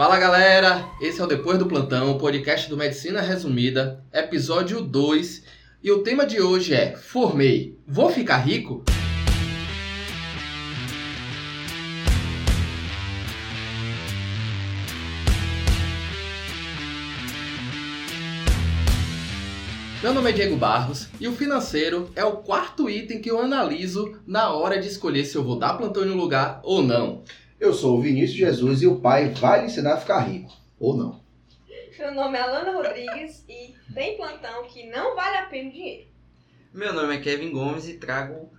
Fala galera, esse é o Depois do Plantão, o podcast do Medicina Resumida, episódio 2. E o tema de hoje é Formei, vou ficar rico? Meu nome é Diego Barros e o financeiro é o quarto item que eu analiso na hora de escolher se eu vou dar plantão em um lugar ou não. Eu sou o Vinícius Jesus e o pai vai lhe ensinar a ficar rico. Ou não. Meu nome é Alana Rodrigues e tem plantão que não vale a pena o dinheiro. Meu nome é Kevin Gomes e trago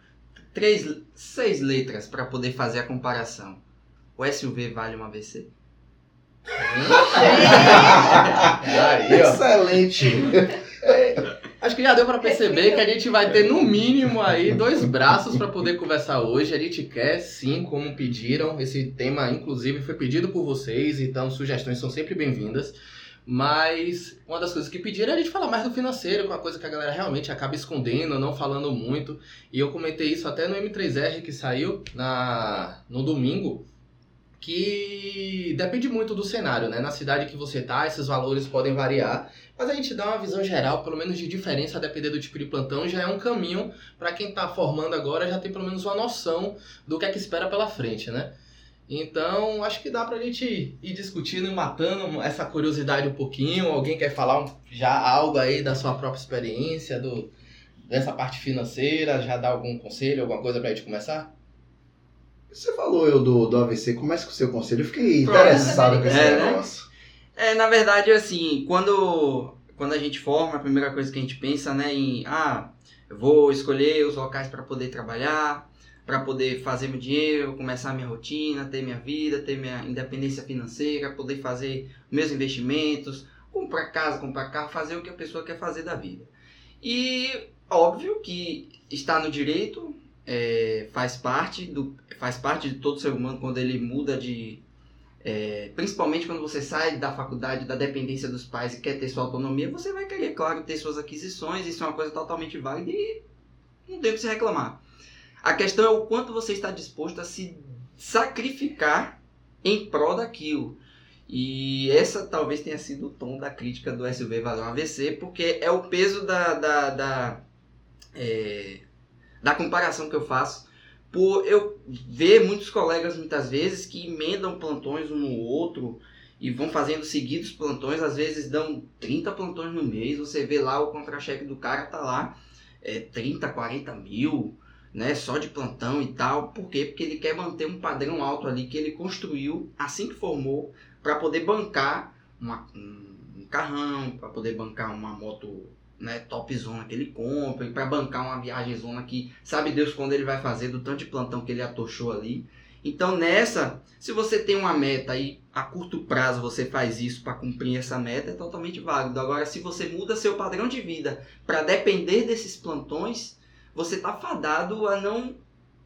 três, seis letras para poder fazer a comparação. O SUV vale uma? Aí, ó. Excelente. Acho que já deu pra perceber que a gente vai ter no mínimo aí dois braços pra poder conversar hoje. A gente quer sim, como pediram. Esse tema, inclusive, foi pedido por vocês, então sugestões são sempre bem-vindas. Mas uma das coisas que pediram é a gente falar mais do financeiro, que é uma coisa que a galera realmente acaba escondendo, não falando muito. E eu comentei isso até no M3R que saiu na, no domingo, que depende muito do cenário, né? Na cidade que você tá, esses valores podem variar. Mas a gente dá uma visão geral, pelo menos de diferença, a depender do tipo de plantão, já é um caminho para quem está formando agora já tem pelo menos uma noção do que é que espera pela frente, né? Então, acho que dá pra gente ir discutindo e matando essa curiosidade um pouquinho. Alguém quer falar já algo aí da sua própria experiência, do, dessa parte financeira, já dar algum conselho, alguma coisa pra gente começar? Você falou eu do, do AVC, comece com o seu conselho. Eu fiquei Pronto. interessado com esse É, né? É, na verdade, assim, quando, quando a gente forma, a primeira coisa que a gente pensa, né, em, ah, eu vou escolher os locais para poder trabalhar, para poder fazer meu dinheiro, começar minha rotina, ter minha vida, ter minha independência financeira, poder fazer meus investimentos, comprar casa, comprar carro, fazer o que a pessoa quer fazer da vida. E óbvio que está no direito, é, faz parte do faz parte de todo ser humano quando ele muda de é, principalmente quando você sai da faculdade, da dependência dos pais e quer ter sua autonomia, você vai querer, claro, ter suas aquisições, isso é uma coisa totalmente válida e não tem o que se reclamar. A questão é o quanto você está disposto a se sacrificar em prol daquilo. E essa talvez tenha sido o tom da crítica do SUV Valeu AVC, porque é o peso da, da, da, é, da comparação que eu faço por eu ver muitos colegas muitas vezes que emendam plantões um no outro e vão fazendo seguidos plantões, às vezes dão 30 plantões no mês, você vê lá o contra-cheque do cara tá lá é, 30, 40 mil, né, só de plantão e tal, por quê? Porque ele quer manter um padrão alto ali que ele construiu assim que formou para poder bancar uma, um, um carrão, para poder bancar uma moto né, top zona que ele compra, para bancar uma viagem zona que sabe Deus quando ele vai fazer, do tanto de plantão que ele atochou ali. Então nessa, se você tem uma meta e a curto prazo você faz isso para cumprir essa meta, é totalmente válido. Agora, se você muda seu padrão de vida para depender desses plantões, você tá fadado a não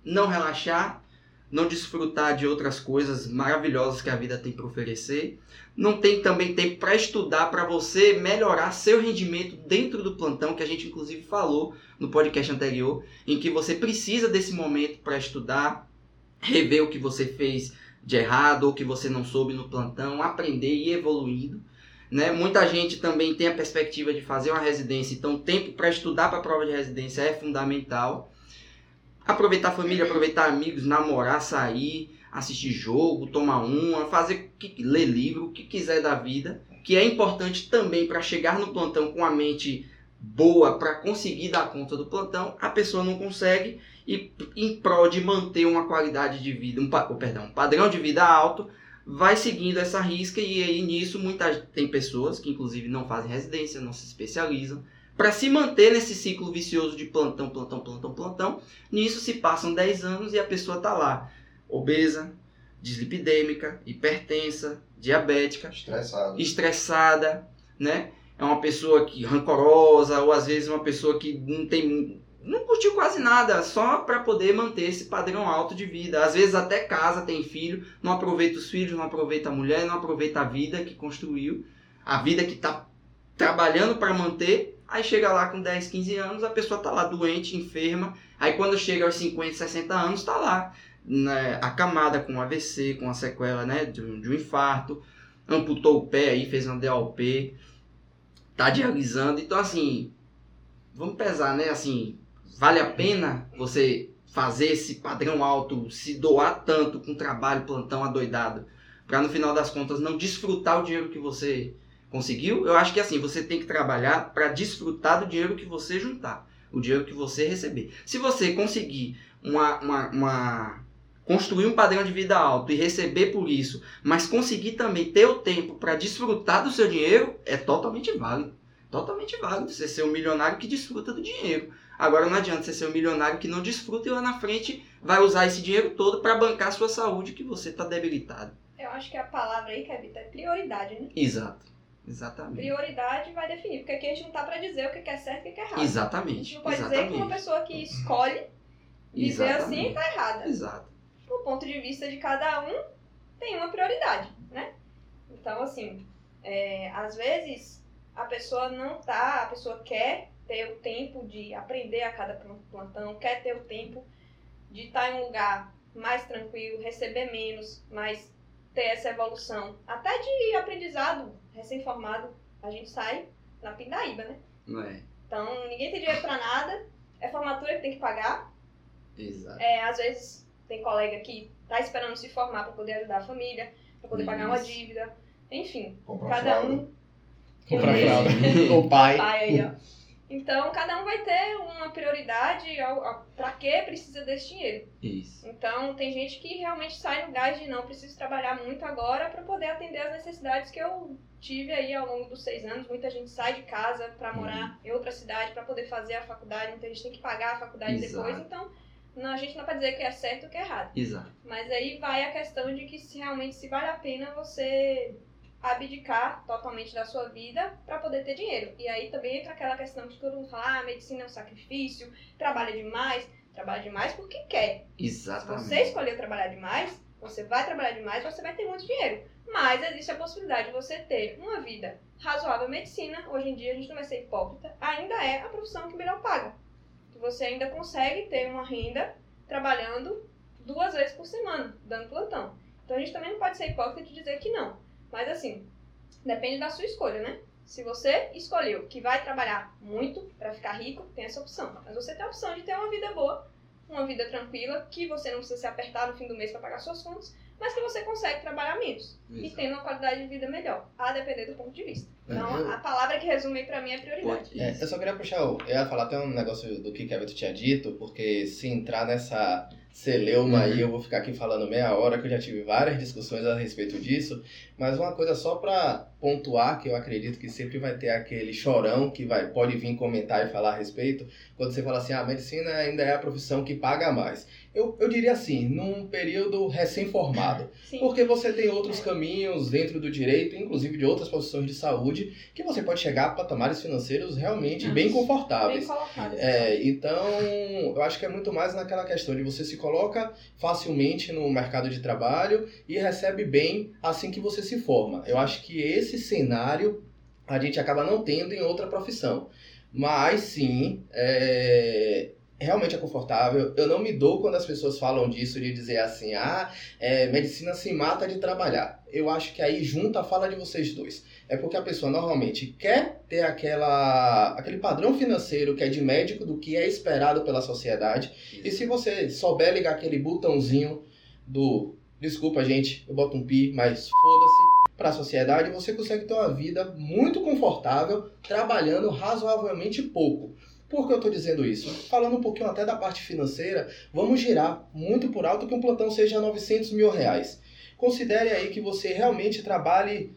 não relaxar, não desfrutar de outras coisas maravilhosas que a vida tem para oferecer. Não tem também tempo para estudar, para você melhorar seu rendimento dentro do plantão, que a gente inclusive falou no podcast anterior, em que você precisa desse momento para estudar, rever o que você fez de errado ou que você não soube no plantão, aprender e ir evoluindo. Né? Muita gente também tem a perspectiva de fazer uma residência, então tempo para estudar para a prova de residência é fundamental. Aproveitar a família, aproveitar amigos, namorar, sair, assistir jogo, tomar uma, fazer ler livro, o que quiser da vida, que é importante também para chegar no plantão com a mente boa para conseguir dar conta do plantão, a pessoa não consegue e em prol de manter uma qualidade de vida, um, perdão, um padrão de vida alto, vai seguindo essa risca e aí nisso muitas tem pessoas que inclusive não fazem residência, não se especializam, para se manter nesse ciclo vicioso de plantão, plantão, plantão, plantão, nisso se passam 10 anos e a pessoa tá lá, obesa, dislipidêmica, hipertensa, diabética, Estressado. estressada, né? É uma pessoa que rancorosa ou às vezes uma pessoa que não tem não curtiu quase nada, só para poder manter esse padrão alto de vida. Às vezes até casa, tem filho, não aproveita os filhos, não aproveita a mulher, não aproveita a vida que construiu, a vida que tá trabalhando para manter. Aí chega lá com 10, 15 anos, a pessoa tá lá doente, enferma. Aí quando chega aos 50, 60 anos, tá lá né, acamada com AVC, com a sequela né, de, um, de um infarto, amputou o pé aí, fez uma DOP, tá dialisando. Então, assim, vamos pesar, né? Assim, vale a pena você fazer esse padrão alto, se doar tanto com trabalho, plantão adoidado, para no final das contas não desfrutar o dinheiro que você conseguiu? Eu acho que assim, você tem que trabalhar para desfrutar do dinheiro que você juntar, o dinheiro que você receber. Se você conseguir uma, uma, uma construir um padrão de vida alto e receber por isso, mas conseguir também ter o tempo para desfrutar do seu dinheiro, é totalmente válido. Totalmente válido você ser um milionário que desfruta do dinheiro. Agora não adianta você ser um milionário que não desfruta e lá na frente vai usar esse dinheiro todo para bancar a sua saúde que você está debilitado. Eu acho que a palavra aí, Kevin, é prioridade, né? Exato. Exatamente. Prioridade vai definir, porque aqui a gente não tá pra dizer o que é certo e o que é errado. A Exatamente. gente não pode dizer Exatamente. que uma pessoa que escolhe viver assim Exatamente. tá errada. Exato. Do ponto de vista de cada um, tem uma prioridade, né? Então, assim, é, às vezes a pessoa não tá, a pessoa quer ter o tempo de aprender a cada plantão, quer ter o tempo de estar em um lugar mais tranquilo, receber menos, mas ter essa evolução. Até de aprendizado, recém-formado, a gente sai na pindaíba, né? Não é? Então, ninguém tem dinheiro pra nada, é formatura que tem que pagar, Exato. é, às vezes tem colega que tá esperando se formar para poder ajudar a família, para poder pagar uma Isso. dívida, enfim, Comprar cada fralda. um Comprar Isso. fralda. o pai. pai aí, ó. Então, cada um vai ter uma prioridade para que precisa desse dinheiro. Isso. Então, tem gente que realmente sai no gás de não preciso trabalhar muito agora para poder atender as necessidades que eu tive aí ao longo dos seis anos. Muita gente sai de casa para morar em outra cidade para poder fazer a faculdade, muita gente tem que pagar a faculdade Exato. depois. Então, não, a gente não pode dizer que é certo ou que é errado. Exato. Mas aí vai a questão de que se realmente se vale a pena você abdicar totalmente da sua vida para poder ter dinheiro. E aí também entra aquela questão que todo mundo fala, ah, medicina é um sacrifício, trabalha demais, trabalha demais porque quer. Se Exatamente. você escolher trabalhar demais, você vai trabalhar demais, você vai ter muito dinheiro. Mas existe a possibilidade de você ter uma vida razoável. Medicina, hoje em dia, a gente não vai ser hipócrita, ainda é a profissão que melhor paga. Que você ainda consegue ter uma renda trabalhando duas vezes por semana, dando plantão. Então a gente também não pode ser hipócrita de dizer que não. Mas assim, depende da sua escolha, né? Se você escolheu que vai trabalhar muito para ficar rico, tem essa opção. Mas você tem a opção de ter uma vida boa, uma vida tranquila, que você não precisa se apertar no fim do mês para pagar suas contas, mas que você consegue trabalhar menos e tendo uma qualidade de vida melhor, a depender do ponto de vista. É, Então, eu- a palavra que resume aí pra mim é prioridade. É, eu só queria puxar, o- eu ia falar até um negócio do que Kevin tinha dito, porque se entrar nessa celeuma aí, eu vou ficar aqui falando meia hora, que eu já tive várias discussões a respeito disso, mas uma coisa só pra pontuar, que eu acredito que sempre vai ter aquele chorão que vai, pode vir comentar e falar a respeito, quando você fala assim, ah, a medicina ainda é a profissão que paga mais. Eu, eu diria assim, num período recém-formado, porque você tem outros caminhos dentro do direito, inclusive de outras profissões de saúde, que você pode chegar a patamares financeiros realmente bem Bem confortáveis. colocado. É, então, eu acho que é muito mais naquela questão de você se coloca facilmente no mercado de trabalho e recebe bem assim que você se forma. Eu acho que esse cenário a gente acaba não tendo em outra profissão. Mas sim, é, realmente é confortável. Eu não me dou quando as pessoas falam disso, de dizer assim, ah, é, medicina se mata de trabalhar. Eu acho que aí junta a fala de vocês dois. É porque a pessoa normalmente quer ter aquela, aquele padrão financeiro que é de médico do que é esperado pela sociedade. E se você souber ligar aquele botãozinho do desculpa gente, eu boto um pi, mas foda-se para a sociedade, você consegue ter uma vida muito confortável trabalhando razoavelmente pouco. Por que eu estou dizendo isso? Falando um pouquinho até da parte financeira, vamos girar muito por alto que um plantão seja 900 mil reais. Considere aí que você realmente trabalhe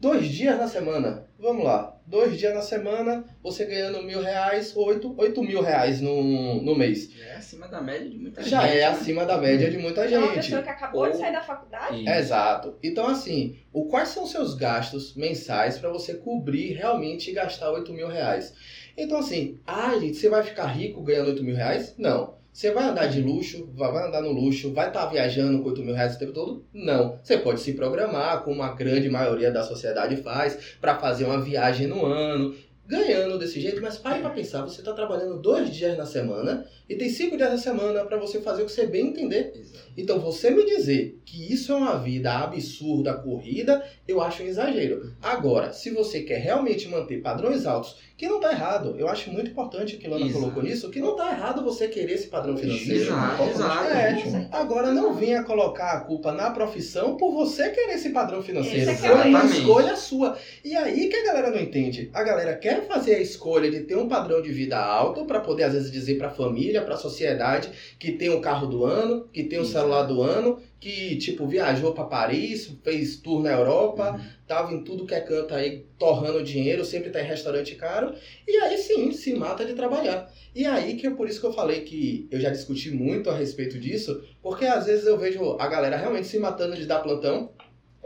dois dias na semana. Vamos lá, dois dias na semana, você ganhando mil reais, oito, oito mil reais no, no mês. Já é acima da média de muita Já gente. é acima da média de muita Então, uma gente. pessoa que acabou de Ou- sair da faculdade, Isso. Exato. Então, assim, o, quais são os seus gastos mensais para você cobrir realmente e gastar 8 mil reais? Então, assim, ah, gente, você vai ficar rico ganhando 8 mil reais? Não. Você vai andar de luxo, vai andar no luxo, vai estar viajando com 8 mil reais o tempo todo? Não. Você pode se programar, como a grande maioria da sociedade faz, para fazer uma viagem no ano. Ganhando desse jeito, mas pare pra pensar, você tá trabalhando dois dias na semana e tem cinco dias na semana pra você fazer o que você bem entender. Exato. Então, você me dizer que isso é uma vida absurda, corrida, eu acho um exagero. Agora, se você quer realmente manter padrões altos, que não tá errado, eu acho muito importante que Lana Exato. colocou nisso, que não tá errado você querer esse padrão financeiro. Exato, exato. É. Agora, não venha colocar a culpa na profissão por você querer esse padrão financeiro. Esse é Foi é o uma escolha sua. E aí que a galera não entende. A galera quer fazer a escolha de ter um padrão de vida alto para poder, às vezes, dizer pra família, pra sociedade, que tem o carro do ano, que tem o Isso. celular do ano, que, tipo, viajou pra Paris, fez tour na Europa, Uhum. tava em tudo que é canto aí, torrando dinheiro, sempre tá em restaurante caro, e aí sim, se mata de trabalhar. E aí que é por isso que eu falei que eu já discuti muito a respeito disso, porque às vezes eu vejo a galera realmente se matando de dar plantão.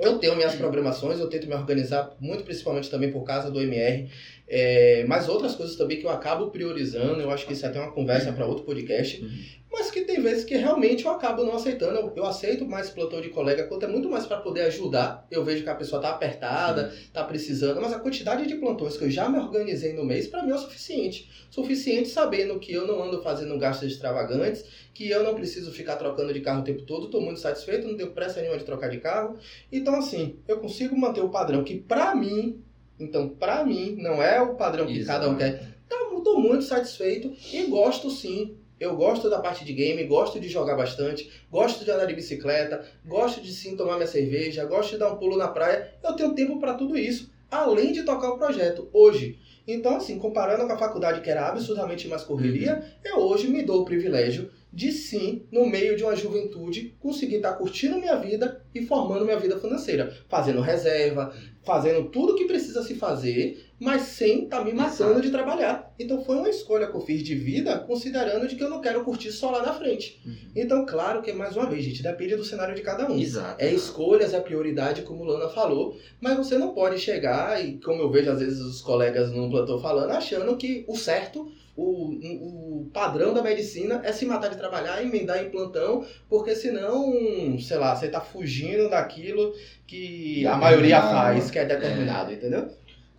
Eu tenho minhas programações, eu tento me organizar, muito principalmente também por causa do MR, é, mas outras coisas também que eu acabo priorizando, eu acho que isso é até uma conversa para outro podcast, Uhum. mas que tem vezes que realmente eu acabo não aceitando. Eu, eu aceito mais plantão de colega quando é muito mais para poder ajudar. Eu vejo que a pessoa tá apertada, tá precisando, mas a quantidade de plantões que eu já me organizei no mês, para mim é o suficiente. Suficiente sabendo que eu não ando fazendo gastos extravagantes, que eu não preciso ficar trocando de carro o tempo todo, tô muito satisfeito, não tenho pressa nenhuma de trocar de carro. Então, assim, eu consigo manter o padrão que pra mim, então, pra mim, não é o padrão que Exato. cada um quer. Então, tô muito satisfeito e gosto sim. Eu gosto da parte de game, gosto de jogar bastante, gosto de andar de bicicleta, gosto de sim tomar minha cerveja, gosto de dar um pulo na praia. Eu tenho tempo para tudo isso, além de tocar o projeto hoje. Então, assim, comparando com a faculdade que era absurdamente mais correria, eu hoje me dou o privilégio de sim, no meio de uma juventude, conseguir estar curtindo minha vida e formando minha vida financeira, fazendo reserva, fazendo tudo que precisa se fazer, mas sem estar me matando Exato. de trabalhar. Então foi uma escolha que eu fiz de vida, considerando de que eu não quero curtir só lá na frente. Uhum. Então, claro que mais uma vez, gente, depende do cenário de cada um. Exato. É escolhas, é prioridade, como Lana falou, mas você não pode chegar, e como eu vejo às vezes os colegas no plantão falando, achando que o certo, o, o padrão da medicina é se matar de trabalhar, emendar em plantão, porque senão, sei lá, você tá fugindo daquilo que a maioria faz, que é determinado, entendeu?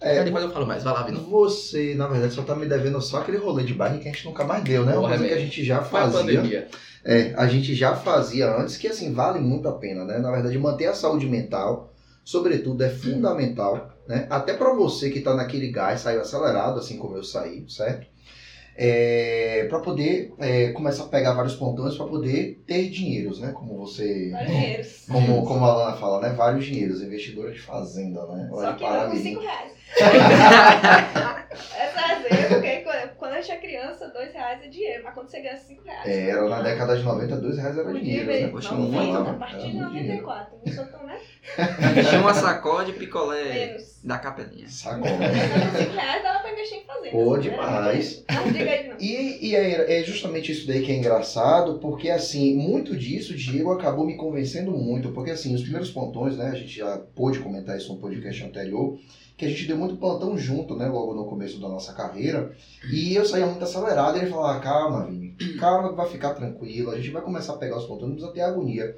É, depois eu falo mais, vai lá, Vino. Você, na verdade, só tá me devendo só aquele rolê de bairro que a gente nunca mais deu, né? Uma coisa que a velho. gente já Foi a fazia. pandemia. É, a gente já fazia antes, que assim, vale muito a pena, né? Na verdade, manter a saúde mental, sobretudo, é fundamental, né? Até pra você que tá naquele gás, saiu acelerado, assim como eu saí, certo? É, para poder é, começar a pegar vários pontões para poder ter dinheiros, né? Como você. Vários dinheiros. Como, como a Lana fala, né? Vários dinheiros, investidora de fazenda, né? Só que não com Paramirim. 5 reais. É exemplo, porque quando- a gente é criança, 2 reais é dinheiro, mas quando você ganha 5 reais. É, era na década de 90, dois reais era dinheiro, né? Poxa, Não, muito, falava, né? a partir de muito dinheiro. 94. Não sou tão, né? Sacola de picolé Menos. da capelinha. Com 5 reais dava pra investir em fazer. Pô, demais. Não diga aí, não. E, e é, é justamente isso daí que é engraçado, porque assim, muito disso, Diego acabou me convencendo muito, porque assim, os primeiros pontões, né, a gente já pôde comentar isso no podcast anterior, que a gente deu muito plantão junto, né, logo no começo da nossa carreira, e eu saía muito acelerado, e ele falava, calma, Vini, calma, vai ficar tranquilo, a gente vai começar a pegar os pontões, não precisa ter agonia.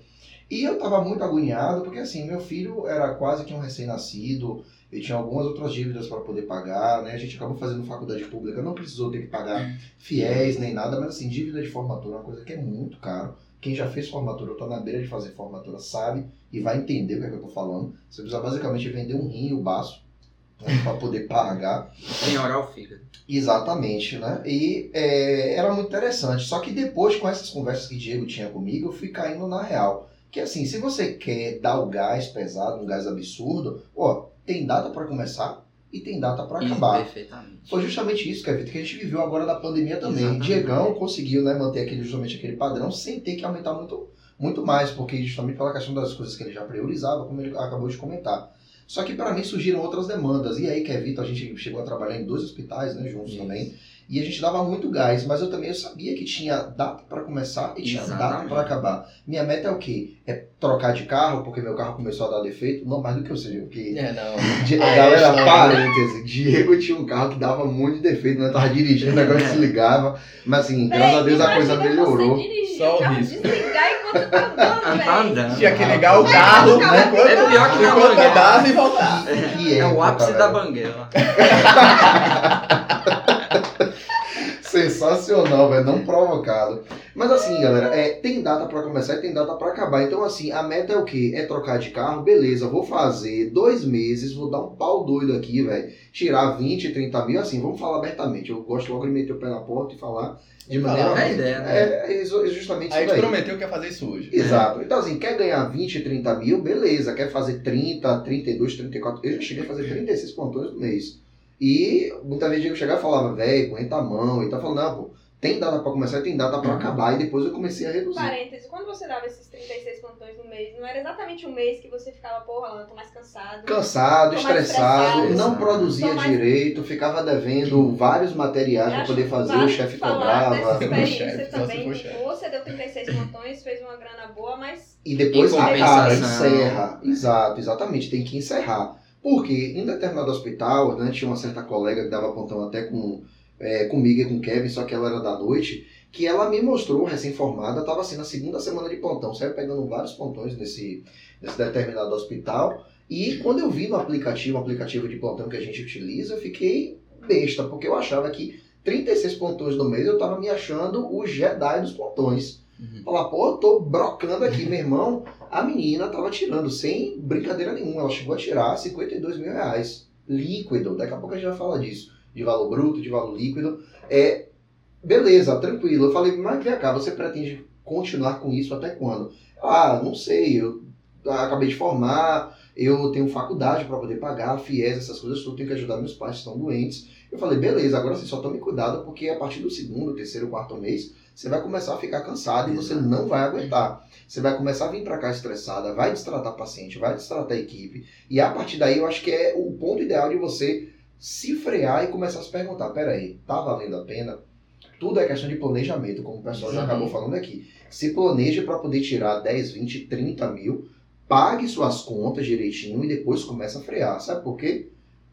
E eu tava muito agoniado, porque assim, meu filho era quase que um recém-nascido, eu tinha algumas outras dívidas para poder pagar, né? A gente acabou fazendo faculdade pública, não precisou ter que pagar fiéis nem nada, mas assim, dívida de formatura é uma coisa que é muito caro. Quem já fez formatura ou tá na beira de fazer formatura sabe e vai entender o que é que eu tô falando. Você precisa basicamente vender um rim e o baço né, para poder pagar. Penhorar o fígado. Exatamente, né? E é, era muito interessante. Só que depois, com essas conversas que Diego tinha comigo, eu fui caindo na real. Que assim, se você quer dar o gás pesado, um gás absurdo, ó, tem data para começar e tem data para acabar. perfeitamente. Foi justamente isso, Kevin, que a gente viveu agora na pandemia também. Exatamente. Diegão conseguiu né, manter aquele, justamente aquele padrão sem ter que aumentar muito, muito mais, porque justamente pela questão das coisas que ele já priorizava, como ele acabou de comentar. Só que para mim surgiram outras demandas. E aí, Kevin, a gente chegou a trabalhar em dois hospitais né, juntos Isso. também. E a gente dava muito gás, mas eu também eu sabia que tinha data para começar e tinha data Exatamente. para acabar. Minha meta é o quê? É trocar de carro, porque meu carro começou a dar defeito. Não mais do que eu sei, porque É, não. Di- É, galera, história. parêntese. Diego tinha um carro que dava muito de defeito, né? Tava dirigindo, agora se ligava. Mas assim, graças a Deus a coisa melhorou. Dirigir Só o o risco. desligar enquanto tá andando, Tá andando. Tinha que ligar o carro, né? enquanto, É pior que enquanto andava e voltar. Que É o ápice da velho. banguela. Sensacional, velho. Não provocado. Mas assim, galera, é, tem data pra começar e tem data pra acabar. Então, assim, a meta é o quê? É trocar de carro, beleza. Vou fazer dois meses, vou dar um pau doido aqui, velho. Tirar 20, 30 mil, assim, vamos falar abertamente. Eu gosto logo de meter o pé na porta e falar de maneira. falar. É ideia, né? É, é é justamente Aí isso daí. prometeu que ia fazer isso hoje. Exato. Então, assim, quer ganhar 20, 30 mil, beleza. Quer fazer 30, 32, 34. Eu já cheguei a fazer 36 plantões no mês. E muita vezes eu chegava e falava, velho, aguenta a mão. E tá falando, não, pô, tem data pra começar e tem data pra Uhum. acabar. E depois eu comecei a reduzir. Parêntese, quando você dava esses 36 plantões no mês, não era exatamente um mês que você ficava, porra, Alan, tô mais cansado. Cansado, estressado, estressado. não produzia mais- direito, ficava devendo vários materiais pra Acho poder fazer, o chefe cobrava. experiência se também. chefe. Você deu 36 plantões, fez uma grana boa, mas E depois acaba, encerra. Exato, exatamente, tem que encerrar. Porque em determinado hospital, né, tinha uma certa colega que dava plantão até com, é, comigo e com Kevin, só que ela era da noite, que ela me mostrou, recém-formada, estava assim na segunda semana de plantão, saiu pegando vários plantões nesse, nesse determinado hospital. E quando eu vi no aplicativo, o aplicativo de plantão que a gente utiliza, eu fiquei besta, porque eu achava que 36 plantões no mês eu estava me achando o Jedi dos plantões. Uhum. Falar, pô, eu tô brocando aqui, meu irmão. A menina tava tirando, sem brincadeira nenhuma. Ela chegou a tirar 52 mil reais. Líquido. Daqui a pouco a gente vai falar disso. De valor bruto, de valor líquido. É, beleza, tranquilo. Eu falei, mas vem cá, você pretende continuar com isso até quando? Ah, não sei, eu acabei de formar, eu tenho faculdade para poder pagar, FIES, essas coisas, eu tenho que ajudar meus pais que estão doentes. Eu falei, beleza, agora você só tome cuidado, porque a partir do segundo, terceiro, quarto mês, você vai começar a ficar cansado e você não vai aguentar. Você vai começar a vir para cá estressada, vai destratar paciente, vai destratar a equipe. E a partir daí eu acho que é o ponto ideal de você se frear e começar a se perguntar, peraí, tá valendo a pena? Tudo é questão de planejamento, como o pessoal já acabou falando aqui. Se planeje para poder tirar 10, 20, 30 mil, pague suas contas direitinho e depois começa a frear. Sabe por quê?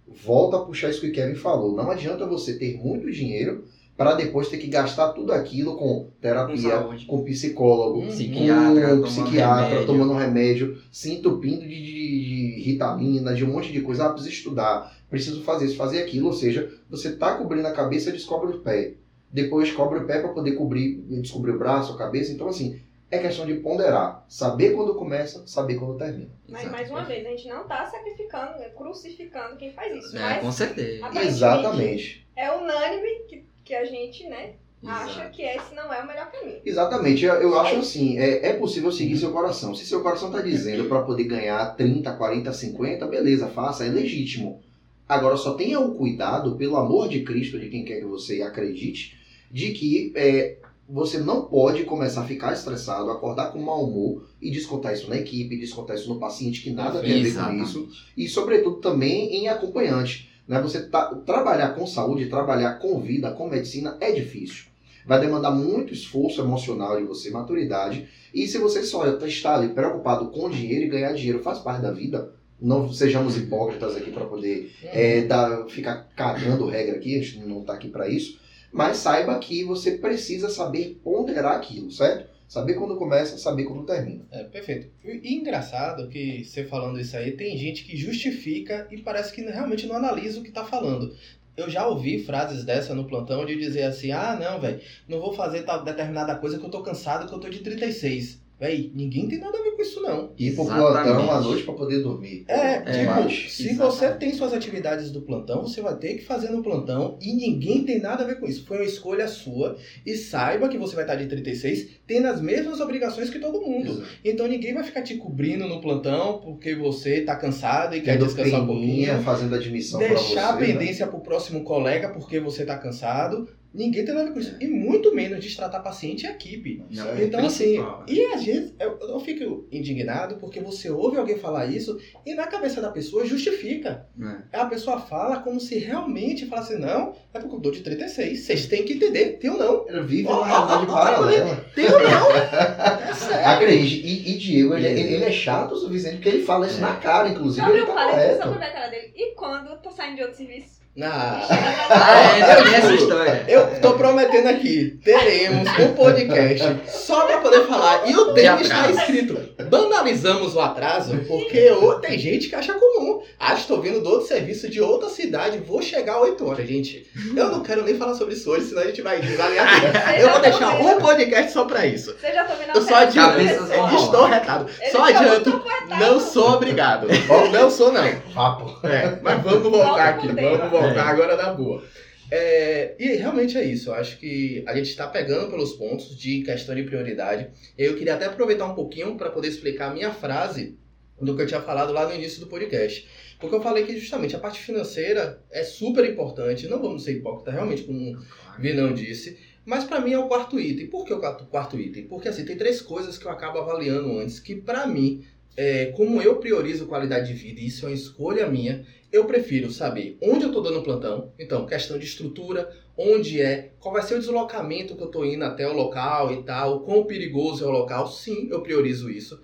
Volta a puxar isso que o Kevin falou. Não adianta você ter muito dinheiro para depois ter que gastar tudo aquilo com Com terapia, saúde. com psicólogo, Hum, Psiquiatra, com tomando psiquiatra, remédio. tomando remédio, se entupindo de, de, de ritalina, de um monte de coisa. Ah, preciso estudar, preciso fazer isso, fazer aquilo. Ou seja, você tá cobrindo a cabeça, descobre o pé. Depois cobre o pé para poder cobrir, descobrir o braço, a cabeça. Então, assim, é questão de ponderar. Saber quando começa, saber quando termina. Mas, Exato. mais uma vez, a gente não tá sacrificando, é crucificando quem faz isso. É, mas com certeza. Exatamente. é unânime que, que a gente, né, acha Exato. que esse não é o melhor caminho. Exatamente, eu, eu acho assim, é, é possível seguir seu coração. Se seu coração está dizendo para poder ganhar 30, 40, 50, beleza, faça, é legítimo. Agora só tenha o cuidado, pelo amor de Cristo, de quem quer que você acredite, de que é, você não pode começar a ficar estressado, acordar com mau humor e descontar isso na equipe, descontar isso no paciente, que nada tem a ver com isso. E sobretudo também em acompanhante. Né? Você tá- trabalhar com saúde, trabalhar com vida, com medicina é difícil. Vai demandar muito esforço emocional de você, maturidade. E se você só está ali preocupado com dinheiro e ganhar dinheiro faz parte da vida, não sejamos hipócritas aqui para poder é, dar- ficar cagando regra aqui, a gente não está aqui para isso. Mas saiba que você precisa saber ponderar aquilo, certo? Saber quando começa, saber quando termina. É, perfeito. E engraçado que você falando isso aí, tem gente que justifica e parece que realmente não analisa o que tá falando. Eu já ouvi frases dessa no plantão de dizer assim: ah, não, velho, não vou fazer tal determinada coisa que eu tô cansado, que eu tô de 36. Véi, ninguém tem nada a ver com isso, não. Ir pro plantão à noite para poder dormir. É, É, tipo, mas- se exatamente. você tem suas atividades do plantão, você vai ter que fazer no plantão e ninguém tem nada a ver com isso. Foi uma escolha sua e saiba que você vai estar de 36 tendo as mesmas obrigações que todo mundo. Exato. Então ninguém vai ficar te cobrindo no plantão porque você tá cansado e quer Tendo descansar um pouquinho. fazendo admissão para você. Deixar a né? pendência pro próximo colega porque você tá cansado. Ninguém tem nada a ver com isso. E muito menos destratar paciente e equipe. Não, é Então, assim, principal. e às vezes eu, eu fico indignado porque você ouve alguém falar isso e na cabeça da pessoa justifica. É. A pessoa fala como se realmente falasse, não, é porque eu dou de 36, vocês têm que entender, tem ou não. Ele vive Ó, uma realidade ó, paralela. Tem ou não. É sério. Acredite, e, e Diego, ele, ele, ele é chato o suficiente porque ele fala isso na cara, inclusive, Só ele eu tá falei, só correto. pra ver a cara dele. E quando tá saindo de outro serviço? Ah, Ah, é, tem essa história. eu tô prometendo aqui, teremos um podcast só pra poder falar. E o tema está escrito. Banalizamos o atraso, porque tem gente que acha comum. Ah, estou vindo do outro serviço de outra cidade, vou chegar às 8 horas, gente. Eu não quero nem falar sobre isso hoje, senão a gente vai desaliar. Vocês Eu vou tão deixar vendo- um podcast só pra isso. Vocês já estão vendo a Eu só adianto. Estou retado. Ele Só tá adianto. Não sou obrigado. Não sou, não. Papo. É, mas vamos voltar Volta aqui, vamos voltar É. agora na boa. É, e realmente é isso, eu acho que a gente está pegando pelos pontos de questão de prioridade. Eu queria até aproveitar um pouquinho para poder explicar a minha frase do que eu tinha falado lá no início do podcast. Porque eu falei que justamente a parte financeira é super importante, não vamos ser hipócritas, realmente, como o Vinão disse. Mas para mim é o quarto item. Por que o quarto, quarto item? Porque assim, tem três coisas que eu acabo avaliando antes, que para mim, é, como eu priorizo qualidade de vida, e isso é uma escolha minha, eu prefiro saber onde eu tô dando plantão. Então, questão de estrutura, onde é, qual vai ser o deslocamento que eu tô indo até o local e tal, quão perigoso é o local. Sim, eu priorizo isso.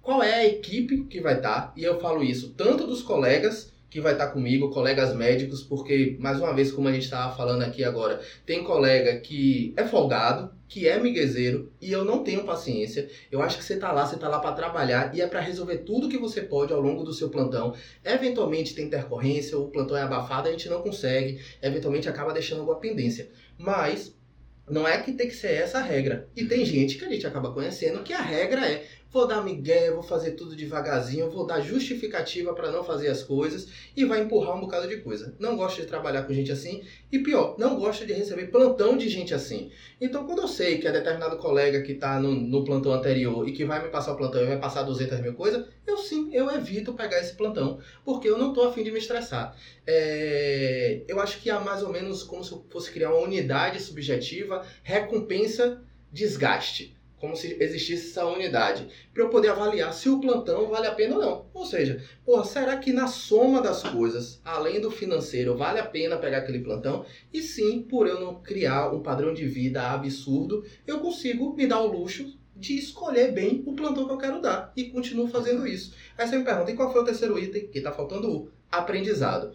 Qual é a equipe que vai estar? E eu falo isso tanto dos colegas que vai estar comigo, colegas médicos, porque, mais uma vez, como a gente estava falando aqui agora, tem colega que é folgado, que é miguezeiro, e eu não tenho paciência. Eu acho que você tá lá, você tá lá para trabalhar e é para resolver tudo que você pode ao longo do seu plantão. Eventualmente tem intercorrência, o plantão é abafado, a gente não consegue, eventualmente acaba deixando alguma pendência. Mas não é que tem que ser essa a regra. E tem gente que a gente acaba conhecendo que a regra é vou dar migué, vou fazer tudo devagarzinho, vou dar justificativa para não fazer as coisas e vai empurrar um bocado de coisa. Não gosto de trabalhar com gente assim e pior, não gosto de receber plantão de gente assim. Então quando eu sei que é determinado colega que está no, no plantão anterior e que vai me passar o plantão e vai passar 200 mil coisas, eu sim, eu evito pegar esse plantão, porque eu não tô afim de me estressar. É, eu acho que há mais ou menos como se eu fosse criar uma unidade subjetiva, recompensa, desgaste. Como se existisse essa unidade. Para eu poder avaliar se o plantão vale a pena ou não. Ou seja, porra, será que na soma das coisas, além do financeiro, vale a pena pegar aquele plantão? E sim, por eu não criar um padrão de vida absurdo, eu consigo me dar o luxo de escolher bem o plantão que eu quero dar. E continuo fazendo isso. Aí você me pergunta, e qual foi o terceiro item? Que está faltando o aprendizado.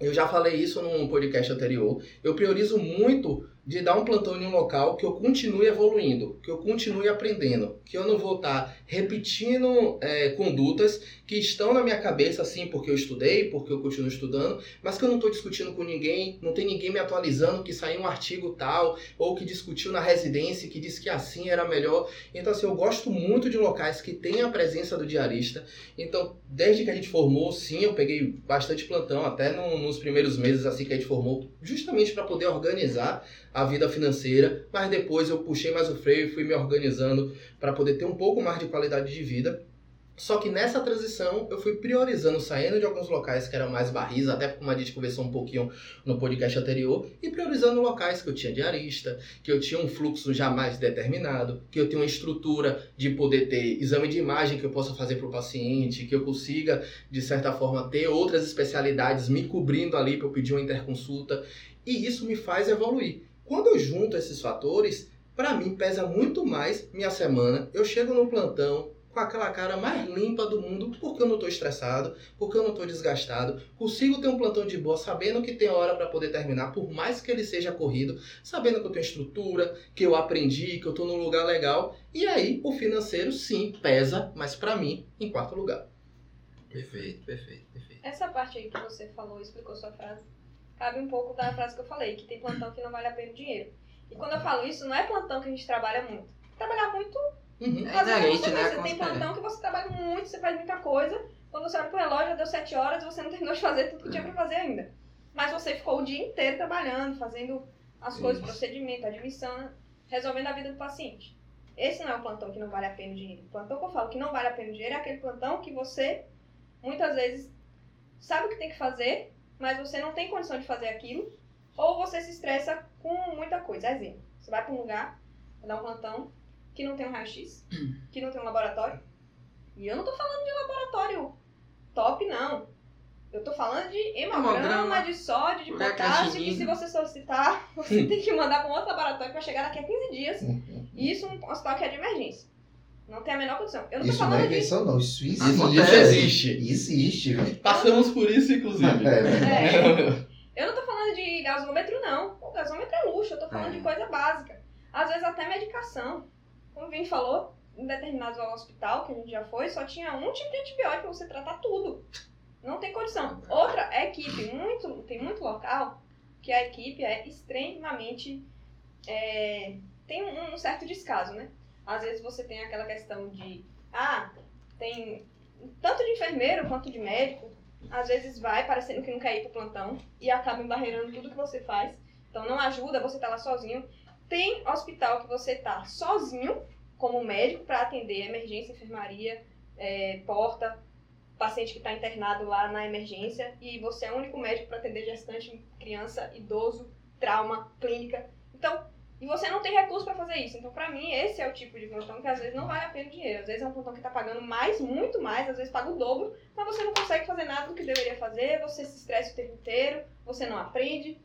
Eu já falei isso num podcast anterior. Eu priorizo muito de dar um plantão em um local que eu continue evoluindo, que eu continue aprendendo, que eu não vou estar repetindo é, condutas que estão na minha cabeça, assim, porque eu estudei, porque eu continuo estudando, mas que eu não estou discutindo com ninguém, não tem ninguém me atualizando que saiu um artigo tal, ou que discutiu na residência, que disse que assim era melhor. Então, assim, eu gosto muito de locais que têm a presença do diarista. Então, desde que a gente formou, sim, eu peguei bastante plantão, até no, nos primeiros meses, assim, que a gente formou, justamente para poder organizar a vida financeira, mas depois eu puxei mais o freio e fui me organizando para poder ter um pouco mais de qualidade de vida. Só que nessa transição eu fui priorizando, saindo de alguns locais que eram mais barris, até como a gente conversou um pouquinho no podcast anterior, e priorizando locais que eu tinha diarista, que eu tinha um fluxo já mais determinado, que eu tenho uma estrutura de poder ter exame de imagem que eu possa fazer para o paciente, que eu consiga, de certa forma, ter outras especialidades me cobrindo ali para eu pedir uma interconsulta. E isso me faz evoluir. Quando eu junto esses fatores, para mim pesa muito mais minha semana. Eu chego no plantão com aquela cara mais limpa do mundo, porque eu não estou estressado, porque eu não estou desgastado. Consigo ter um plantão de boa, sabendo que tem hora para poder terminar, por mais que ele seja corrido, sabendo que eu tenho estrutura, que eu aprendi, que eu estou num lugar legal. E aí, o financeiro sim pesa, mas para mim, em quarto lugar. Perfeito, perfeito, perfeito. Essa parte aí que você falou, explicou sua frase, cabe um pouco da frase que eu falei, que tem plantão que não vale a pena o dinheiro. E quando eu falo isso, não é plantão que a gente trabalha muito. Trabalhar muito, Uhum. É às vezes inerente, né, você tem plantão que você trabalha muito, você faz muita coisa. Quando você olha pro relógio, já deu 7 horas e você não terminou de fazer tudo que tinha pra fazer ainda. Mas você ficou o dia inteiro trabalhando, fazendo as coisas, Isso. procedimento, admissão, resolvendo a vida do paciente. Esse não é o plantão que não vale a pena o dinheiro. O plantão que eu falo que não vale a pena o dinheiro é aquele plantão que você, muitas vezes, sabe o que tem que fazer, mas você não tem condição de fazer aquilo. ou você se estressa com muita coisa. Exemplo, você vai para um lugar, vai dar um plantão, que não tem um raio-x, que não tem um laboratório. E eu não tô falando de laboratório top, não. Eu tô falando de hemograma, Hemograma, de sódio, de lugar potássio, que se você solicitar, você tem que mandar para um outro laboratório vai chegar daqui a 15 dias. E isso um hospital que é de emergência. Não tem a menor condição. Eu não tô Isso não é falando de invenção, não. Isso existe. Isso, isso existe. Passamos por isso, inclusive. É. Eu não tô falando de gasômetro, não. O gasômetro é luxo, eu tô falando É. de coisa básica. Às vezes até medicação. Como o Vini falou, em determinados hospital que a gente já foi, só tinha um tipo de antibiótico pra você tratar tudo. Não tem condição. Outra é equipe. Muito, tem muito local que a equipe é extremamente. é, tem um, um certo descaso, né? Às vezes você tem aquela questão de. Ah, tem tanto de enfermeiro quanto de médico. Às vezes vai parecendo que não quer ir pro plantão e acaba embarreirando tudo que você faz. Então não ajuda, você tá lá sozinho. Tem hospital que você tá sozinho, como médico, para atender emergência, enfermaria, é, porta, paciente que está internado lá na emergência e você é o único médico para atender gestante, criança, idoso, trauma, clínica. Então, e você não tem recurso para fazer isso. Então, para mim, esse é o tipo de plantão que às vezes não vale a pena o dinheiro. Às vezes é um plantão que está pagando mais, muito mais, às vezes paga o dobro, mas você não consegue fazer nada do que deveria fazer, você se estressa o tempo inteiro, você não aprende.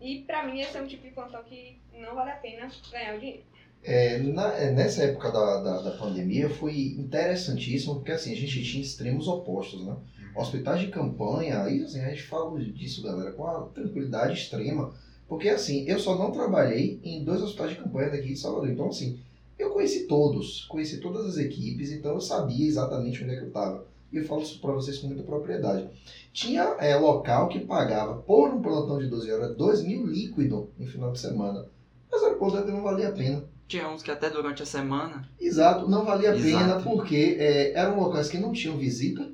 E para mim, esse é um tipo de plantão que não vale a pena ganhar o dinheiro. É, na- é, nessa época da, da, da pandemia foi interessantíssimo, porque assim, a gente tinha extremos opostos, né? Hospitais de campanha, aí assim, a gente fala disso, galera, com uma tranquilidade extrema. Porque assim, eu só não trabalhei em dois hospitais de campanha daqui de Salvador. Então, assim, eu conheci todos, conheci todas as equipes, então eu sabia exatamente onde é que eu estava. E eu falo isso para vocês com muita propriedade. Tinha é, local que pagava por um plantão de 12 horas 2 mil líquido em final de semana. Mas era plantão que não valia a pena. Tinha uns que até durante a semana. Exato, não valia a pena porque é, eram locais que não tinham visita.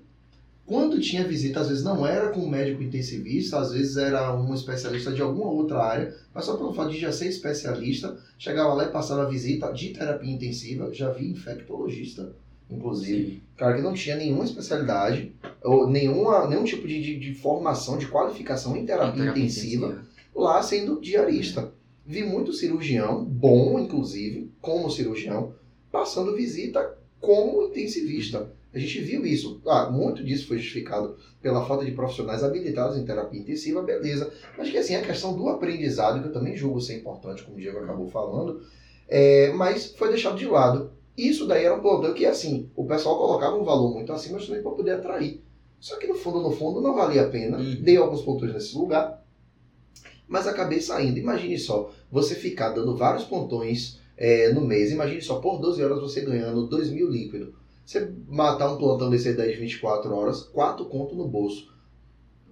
Quando tinha visita, às vezes não era com um médico intensivista, às vezes era um especialista de alguma outra área, mas só pelo fato de já ser especialista, chegava lá e passava a visita de terapia intensiva. Já vi infectologista, inclusive, cara que não tinha nenhuma especialidade, ou nenhuma, nenhum tipo de, de, de formação, de qualificação em terapia, Terapia intensiva lá sendo diarista. Vi muito cirurgião, bom inclusive, como cirurgião, passando visita como intensivista. A gente viu isso. Ah, muito disso foi justificado pela falta de profissionais habilitados em terapia intensiva, beleza. Mas que assim, a questão do aprendizado, que eu também julgo ser importante, como o Diego acabou falando, é, mas foi deixado de lado. Isso daí era um plantão que, assim, o pessoal colocava um valor muito acima justamente para poder atrair. Só que no fundo, no fundo, não valia a pena. Uhum. Dei alguns plantões nesse lugar, mas acabei saindo. Imagine só, você ficar dando vários plantões é, no mês. Imagine só, por 12 horas você ganhando 2 mil líquido. Você matar um plantão desse aí de 24 horas, 4 conto no bolso.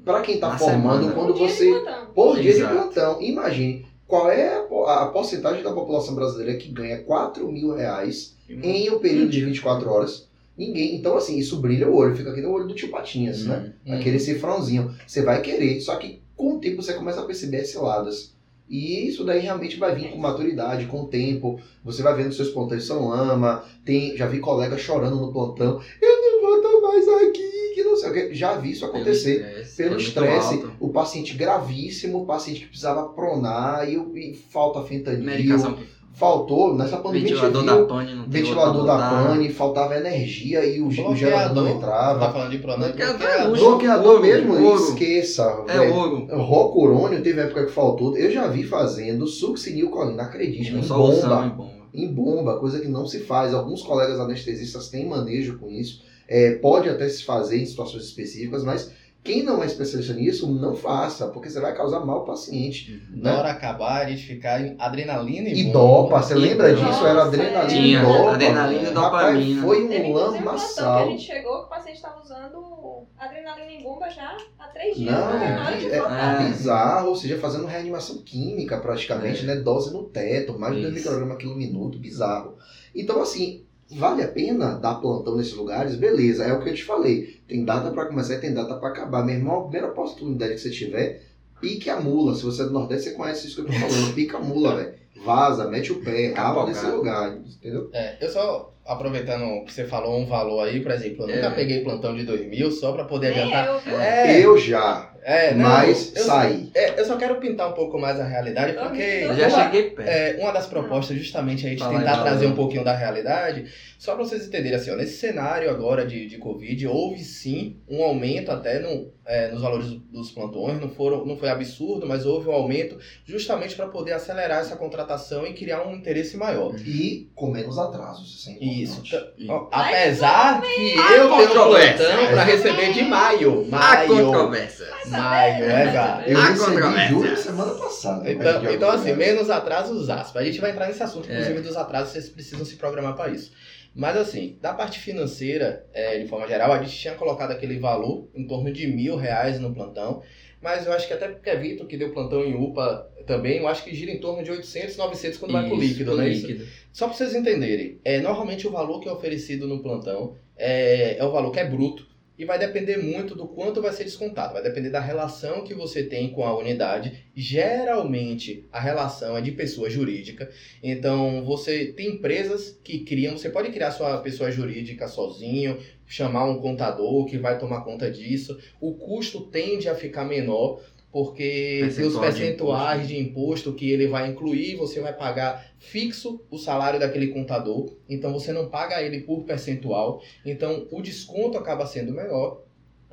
Para quem tá Na formando, semana. quando Um dia de você. plantão. Por dia de plantão. Imagine qual é a, a porcentagem da população brasileira que ganha 4 mil reais em um período de 24 horas. Ninguém. Então, assim, isso brilha o olho, fica aqui no olho do tio Patinhas, né? Hum. Aquele cifrãozinho. Você vai querer, só que com o tempo você começa a perceber as ciladas. E isso daí realmente vai vir com maturidade, com o tempo. Você vai vendo seus plantões são lama. Tem, já vi colega chorando no plantão. Eu não vou estar mais aqui, que não sei o que. Já vi isso acontecer pelo é estresse, o paciente gravíssimo, o paciente que precisava pronar e, e falta fentanil. Medicação Faltou, nessa pandemia ventilador viu da pane não tem ventilador da pane, faltava energia e o, o gerador não Você tá entrava. falando de pronome? Bloqueador é. Bloqueador Ouro, mesmo, ouro. esqueça. É velho. ouro. Rocurônio teve época que faltou. Eu já vi fazendo succinilcolina, acredite, Com em solução em bomba. bomba. Em bomba, coisa que não se faz. Alguns colegas anestesistas têm manejo com isso. É, pode até se fazer em situações específicas, mas quem não é especialista nisso, não faça, porque você vai causar mal ao paciente. Na hora acabar, a gente ficar em adrenalina e, E dopa, você E lembra dopa. disso? Era Nossa, adrenalina Tinha, e dopa. adrenalina e Rapaz, dopamina. foi um Teve inclusive um plantão que a lamaçal. gente chegou que o paciente estava usando adrenalina em bomba já há três dias. Não, de é, trocar. É. bizarro, ou seja, fazendo reanimação química praticamente, É. né? Dose no teto, mais de 2 Isso. microgramas quilo minuto, bizarro. Então, assim, vale a pena dar plantão nesses lugares? Beleza, é o que eu te falei. Tem data pra começar e tem data pra acabar. Meu irmão, a primeira oportunidade que você tiver, pique a mula. Se você é do Nordeste, você conhece isso que eu tô falando. Pica a mula, velho. Vaza, mete o pé, rala Capogado. nesse lugar, entendeu? É, eu só, aproveitando que você falou um valor aí, por exemplo, eu nunca É. peguei plantão de 2 mil só pra poder Nem adiantar. eu? É, Eu já. É, não, mas eu, sair. é, eu só quero pintar um pouco mais a realidade, porque Eu já uma, cheguei perto. é, uma das propostas justamente é a gente Fala aí, tentar fala trazer aí. um pouquinho da realidade, só para vocês entenderem assim, ó, nesse cenário agora de, de Covid, houve sim um aumento até no, é, nos valores dos plantões, não, foram, não foi absurdo, mas houve um aumento justamente para poder acelerar essa contratação e criar um interesse maior. E com menos atrasos, isso é importante. Isso. ó, Apesar que eu tenho um plantão para receber de maio. A Maio. controvérsia. Maio, é, cara. Eu Há recebi controvérsia. julho semana passada. Então, então assim, alguns menos atrasos, aspas. A gente vai entrar nesse assunto, É. inclusive dos atrasos, vocês precisam se programar para isso. Mas assim, da parte financeira, é, de forma geral, a gente tinha colocado aquele valor em torno de mil reais no plantão. Mas eu acho que até porque é Vitor que deu plantão em UPA também, eu acho que gira em torno de 800, 900 quando vai pro Isso, líquido, né? Isso? líquido. Só para vocês entenderem, é, normalmente o valor que é oferecido no plantão é, é o valor que é bruto e vai depender muito do quanto vai ser descontado. Vai depender da relação que você tem com a unidade. Geralmente a relação é de pessoa jurídica. Então você tem empresas que criam, você pode criar sua pessoa jurídica sozinho, chamar um contador que vai tomar conta disso. O custo tende a ficar menor porque os Percentual de percentuais de imposto que ele vai incluir, você vai pagar fixo o salário daquele contador, então você não paga ele por percentual, então o desconto acaba sendo menor.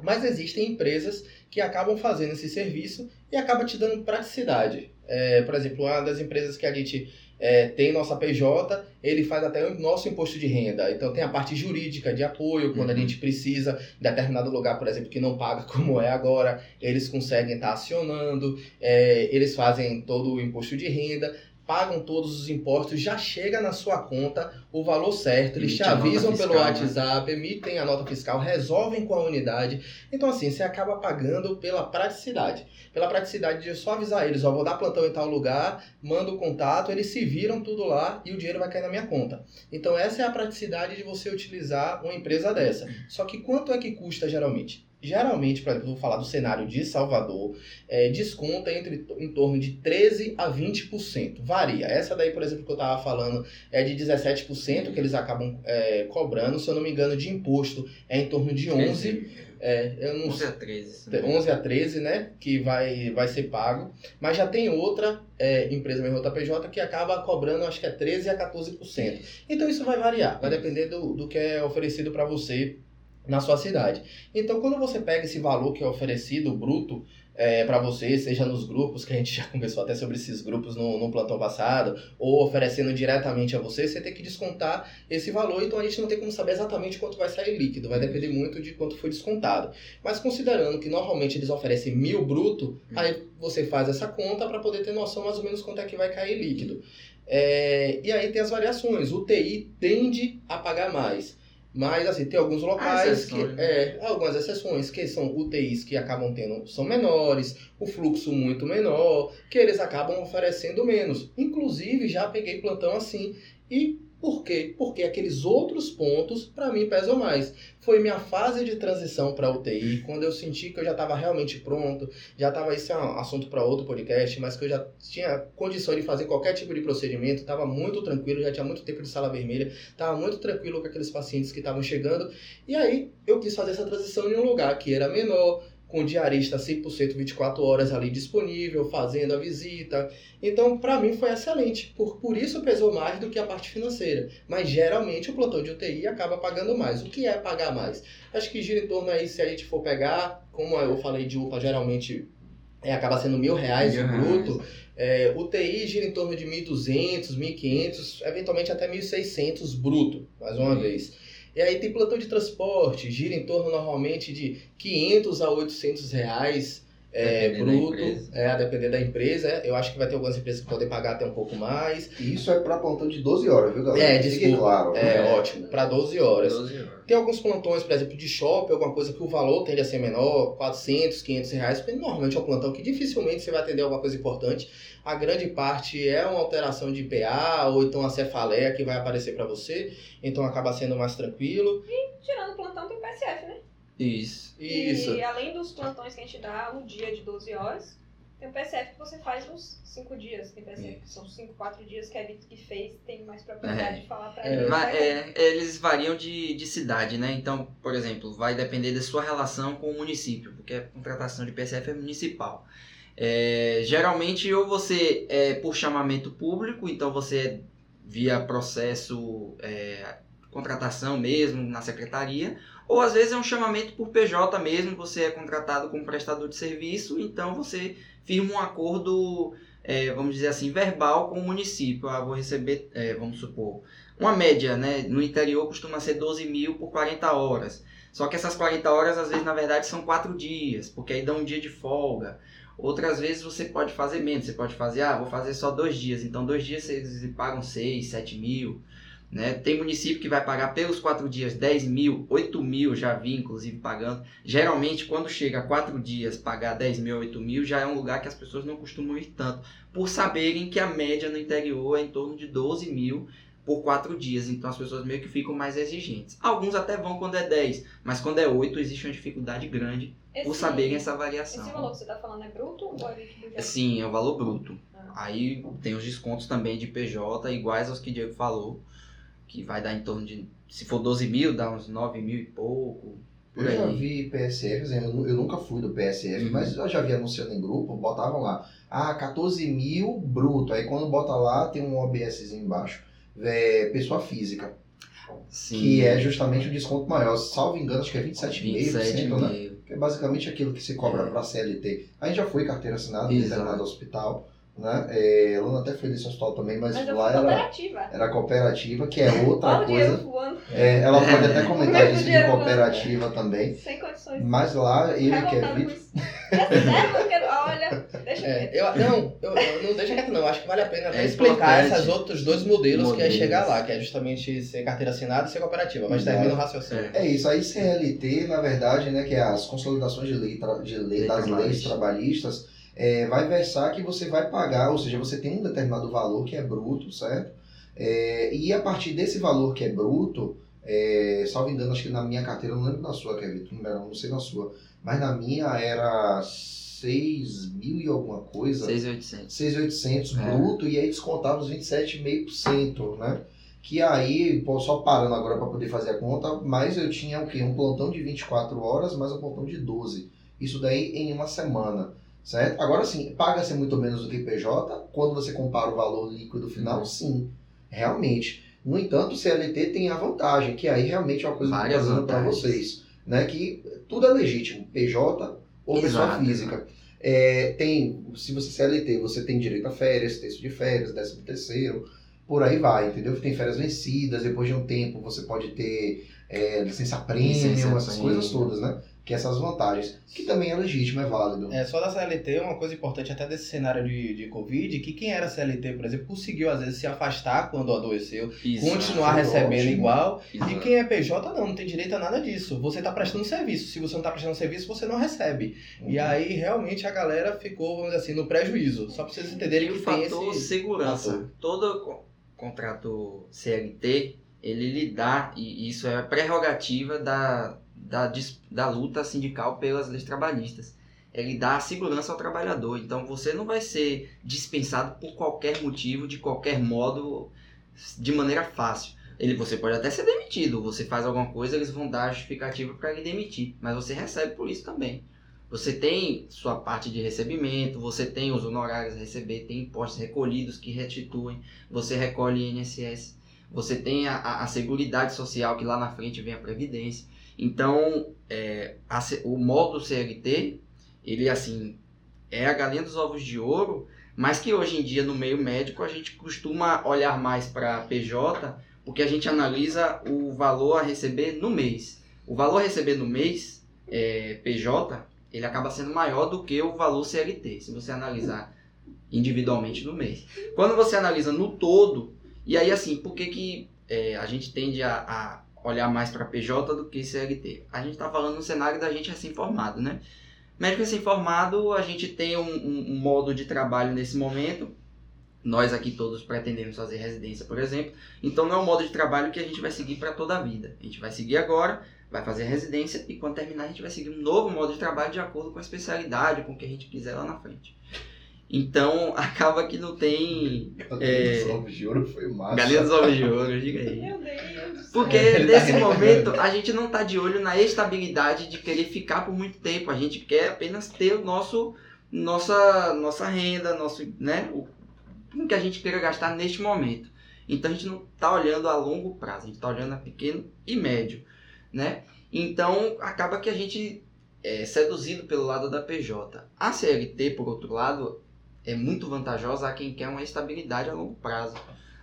Mas existem empresas que acabam fazendo esse serviço e acaba te dando praticidade. É, por exemplo, uma das empresas que a gente é, tem nossa PJ, ele faz até o nosso imposto de renda. Então tem a parte jurídica de apoio, quando a Uhum. gente precisa em determinado lugar, por exemplo, que não paga como é agora, eles conseguem estar acionando, é, eles fazem todo o imposto de renda, pagam todos os impostos, já chega na sua conta o valor certo, eles te Emite avisam pelo fiscal, né? WhatsApp, emitem a nota fiscal, resolvem com a unidade. Então assim, você acaba pagando pela praticidade. Pela praticidade de só avisar eles, ó, vou dar plantão em tal lugar, mando o contato, eles se viram tudo lá e o dinheiro vai cair na minha conta. Então essa é a praticidade de você utilizar uma empresa dessa. Só que quanto é que custa geralmente? Geralmente, vou falar do cenário de Salvador, é, desconta entre em torno de 13 a 20%. Varia. Essa daí, por exemplo, que eu estava falando é de 17% que eles acabam é, cobrando. Se eu não me engano, de imposto é em torno de 11. É, eu não 11 a 13. se não me 11 a 13, né? Que vai, vai ser pago. Mas já tem outra é, empresa mesmo, outra PJ, que acaba cobrando, acho que é 13 a 14%. Então isso vai variar, vai depender do, do que é oferecido para você na sua cidade. Então quando você pega esse valor que é oferecido, bruto, é, para você, seja nos grupos, que a gente já conversou até sobre esses grupos no, no plantão passado, ou oferecendo diretamente a você, você tem que descontar esse valor, então a gente não tem como saber exatamente quanto vai sair líquido, vai depender muito de quanto foi descontado. Mas considerando que normalmente eles oferecem mil bruto, aí você faz essa conta para poder ter noção mais ou menos quanto é que vai cair líquido. É, e aí tem as variações. O TI tende a pagar mais. Mas assim, tem alguns locais que. exceções, É, algumas exceções, que são UTIs que acabam tendo, são menores, o fluxo muito menor, que eles acabam oferecendo menos. Inclusive, já peguei plantão assim. E por quê? Porque aqueles outros pontos, para mim, pesam mais. Foi minha fase de transição para UTI, quando eu senti que eu já estava realmente pronto, já estava, isso é um assunto para outro podcast, mas que eu já tinha condição de fazer qualquer tipo de procedimento, estava muito tranquilo, já tinha muito tempo de sala vermelha, estava muito tranquilo com aqueles pacientes que estavam chegando. E aí eu quis fazer essa transição em um lugar que era menor, com diarista 100% 24 horas ali disponível, fazendo a visita. Então, para mim foi excelente. Por, por isso pesou mais do que a parte financeira. Mas geralmente o plantão de UTI acaba pagando mais. O que é pagar mais? Acho que gira em torno aí, se a gente for pegar, como eu falei de UPA, geralmente é, acaba sendo mil reais Mil o reais. bruto. É, UTI gira em torno de 1.200, 1.500, eventualmente até 1.600 bruto, mais uma vez. E aí tem plantão de transporte, gira em torno normalmente de 500 a 800 reais é, bruto, é, a depender da empresa. Eu acho que vai ter algumas empresas que podem pagar até um pouco mais. E isso é para plantão de 12 horas, viu, galera? É, desculpa. claro. É, né? ótimo, para 12 horas. 12 horas. Tem alguns plantões, por exemplo, de shopping, alguma coisa que o valor tende a ser menor, 400, 500 reais, porque normalmente é um plantão que dificilmente você vai atender alguma coisa importante. A grande parte é uma alteração de IPA ou então a cefaleia que vai aparecer para você, então acaba sendo mais tranquilo. Tirando o plantão, tem o PSF, né? Isso. Isso. E além dos plantões que a gente dá, um dia de 12 horas, Tem o PSF que você faz uns 5 dias. Tem PSF que são 5, 4 dias que é Vitor que fez. Tem mais propriedade de falar pra É, ele. Va- Vai- é, eles variam de, de cidade, né? Então, por exemplo, vai depender da sua relação com o município, porque a contratação de PSF é municipal. É, geralmente, ou você é por chamamento público, então você é via processo é, contratação mesmo na secretaria, ou às vezes é um chamamento por PJ mesmo, você é contratado como prestador de serviço, então você firma um acordo, é, vamos dizer assim, verbal com o município. Ah, vou receber, é, vamos supor, uma média, né? No interior costuma ser 12 mil por 40 horas. Só que essas 40 horas, às vezes, na verdade, são 4 dias, porque aí dá um dia de folga. Outras vezes você pode fazer menos, você pode fazer, ah, vou fazer só dois dias. Então, dois dias vocês pagam 6, 7 mil. Né? Tem município que vai pagar pelos 4 dias 10 mil, 8 mil, já vi inclusive pagando. Geralmente, quando chega a 4 dias pagar 10 mil, 8 mil, já é um lugar que as pessoas não costumam ir tanto, por saberem que a média no interior é em torno de 12 mil por 4 dias. Então as pessoas meio que ficam mais exigentes. Alguns até vão quando é 10, mas quando é 8 existe uma dificuldade grande por Esse- saberem essa Esse variação. valor que você tá falando é bruto ou é líquido? Sim, é o valor bruto. Ah. Aí tem os descontos também de PJ, iguais aos que o Diego falou, que vai dar em torno de, se for 12 mil, dá uns 9 mil e pouco, por Eu já aí. vi PSF, eu nu- eu nunca fui do PSF, Uhum. mas eu já vi anunciando em grupo, botavam lá, ah, 14 mil bruto. Aí quando bota lá, tem um OBSzinho embaixo. É, pessoa física, Sim, que é justamente o desconto maior. Salvo engano, acho que é 27,5%, né? 27,5. Que é basicamente aquilo que se cobra É. para CLT. A gente já foi carteira assinada determinado hospital, né? É, a Luna até foi nesse hospital também, mas, Mas lá era, cooperativa. era cooperativa, que é outra Olha coisa. voando, É, ela pode até comentar disso de dinheiro voando. cooperativa também. sem condições. Mas lá, ele que é isso. É quero- olha, deixa É, eu, não, eu, eu não deixa quieto não, acho que vale a pena até É explicar esses outros dois modelos, que é Modelos. chegar lá, que é justamente ser carteira assinada e ser cooperativa, mas Exato. termina o raciocínio. É isso, aí CLT, na verdade, né, que é as consolidações de lei, tra- de lei Lei das leis trabalhista. trabalhistas, é, vai versar que você vai pagar, ou seja, você tem um determinado valor que é bruto, certo? É, e a partir desse valor que é bruto, é, salvo engano, acho que na minha carteira, não lembro da sua, Kevin, não, não sei na sua, mas na minha era 6 mil e alguma coisa. 6,800. 6.800 É. bruto e aí descontava os 27,5%, né? Que aí, só parando agora para poder fazer a conta, mas eu tinha o quê? Um plantão de 24 horas mais um plantão de 12. Isso daí em uma semana, certo? Agora sim, paga-se muito menos do que PJ, quando você compara o valor líquido final, Uhum. sim, realmente. No entanto, o CLT tem a vantagem, que aí realmente é uma coisa que eu Várias tô dizendo para vocês, né? Que tudo é legítimo, PJ ou pessoa Exato, física. É, tem, se você CLT, você tem direito a férias, texto de férias, décimo terceiro, por aí vai, entendeu? Tem férias vencidas, depois de um tempo você pode ter é, licença premium, Licença essas coisas todas, né? Que essas vantagens, que também é legítimo, é válido. É, só da CLT, uma coisa importante até desse cenário de, de Covid, que quem era CLT, por exemplo, conseguiu às vezes se afastar quando adoeceu, Isso. continuar foi recebendo ótimo. igual, e Exato. quem é PJ não, não tem direito a nada disso. Você está prestando serviço, se você não está prestando serviço, você não recebe. E Uhum. aí, realmente, a galera ficou, vamos dizer assim, no prejuízo. Só pra vocês entenderem E que o tem fator esse... segurança. fator. Todo co- contrato CLT, ele lhe dá, e isso é prerrogativa da, da, da luta sindical pelas leis trabalhistas. Ele dá segurança ao trabalhador. Então você não vai ser dispensado por qualquer motivo, de qualquer modo, de maneira fácil. Ele, você pode até ser demitido. Você faz alguma coisa, eles vão dar justificativa para lhe demitir. Mas você recebe por isso também. Você tem sua parte de recebimento, você tem os honorários a receber, tem impostos recolhidos que restituem, você recolhe INSS, você tem a, a, a Seguridade Social, que lá na frente vem a Previdência. Então, é, a o modo CLT, ele assim, é a galinha dos ovos de ouro, mas que hoje em dia no meio médico a gente costuma olhar mais para PJ, porque a gente analisa o valor a receber no mês. O valor a receber no mês, é, PJ, ele acaba sendo maior do que o valor CLT, se você analisar individualmente no mês. Quando você analisa no todo, e aí assim, por que, que é, a gente tende a, a olhar mais para PJ do que CLT? A gente está falando no cenário da gente recém-formado, né? Médico recém-formado, a gente tem um, um- um modo de trabalho nesse momento. Nós aqui todos pretendemos fazer residência, por exemplo. Então não é um modo de trabalho que a gente vai seguir para toda a vida. A gente vai seguir agora, vai fazer residência e quando terminar a gente vai seguir um novo modo de trabalho de acordo com a especialidade, com o que a gente quiser lá na frente. Então, acaba que não tem É... Ovos de ouro foi massa. galinha dos ovos de ouro, diga aí. Meu Deus do céu. Porque Ele tá nesse momento a gente não tá de olho na estabilidade de querer ficar por muito tempo. A gente quer apenas ter o nosso nossa nossa renda, nosso, né, o o que a gente queira gastar neste momento. Então a gente não tá olhando a longo prazo, a gente tá olhando a pequeno e médio, né? Então acaba que a gente é seduzido pelo lado da PJ. A CLT, por outro lado, é muito vantajosa a quem quer uma estabilidade a longo prazo,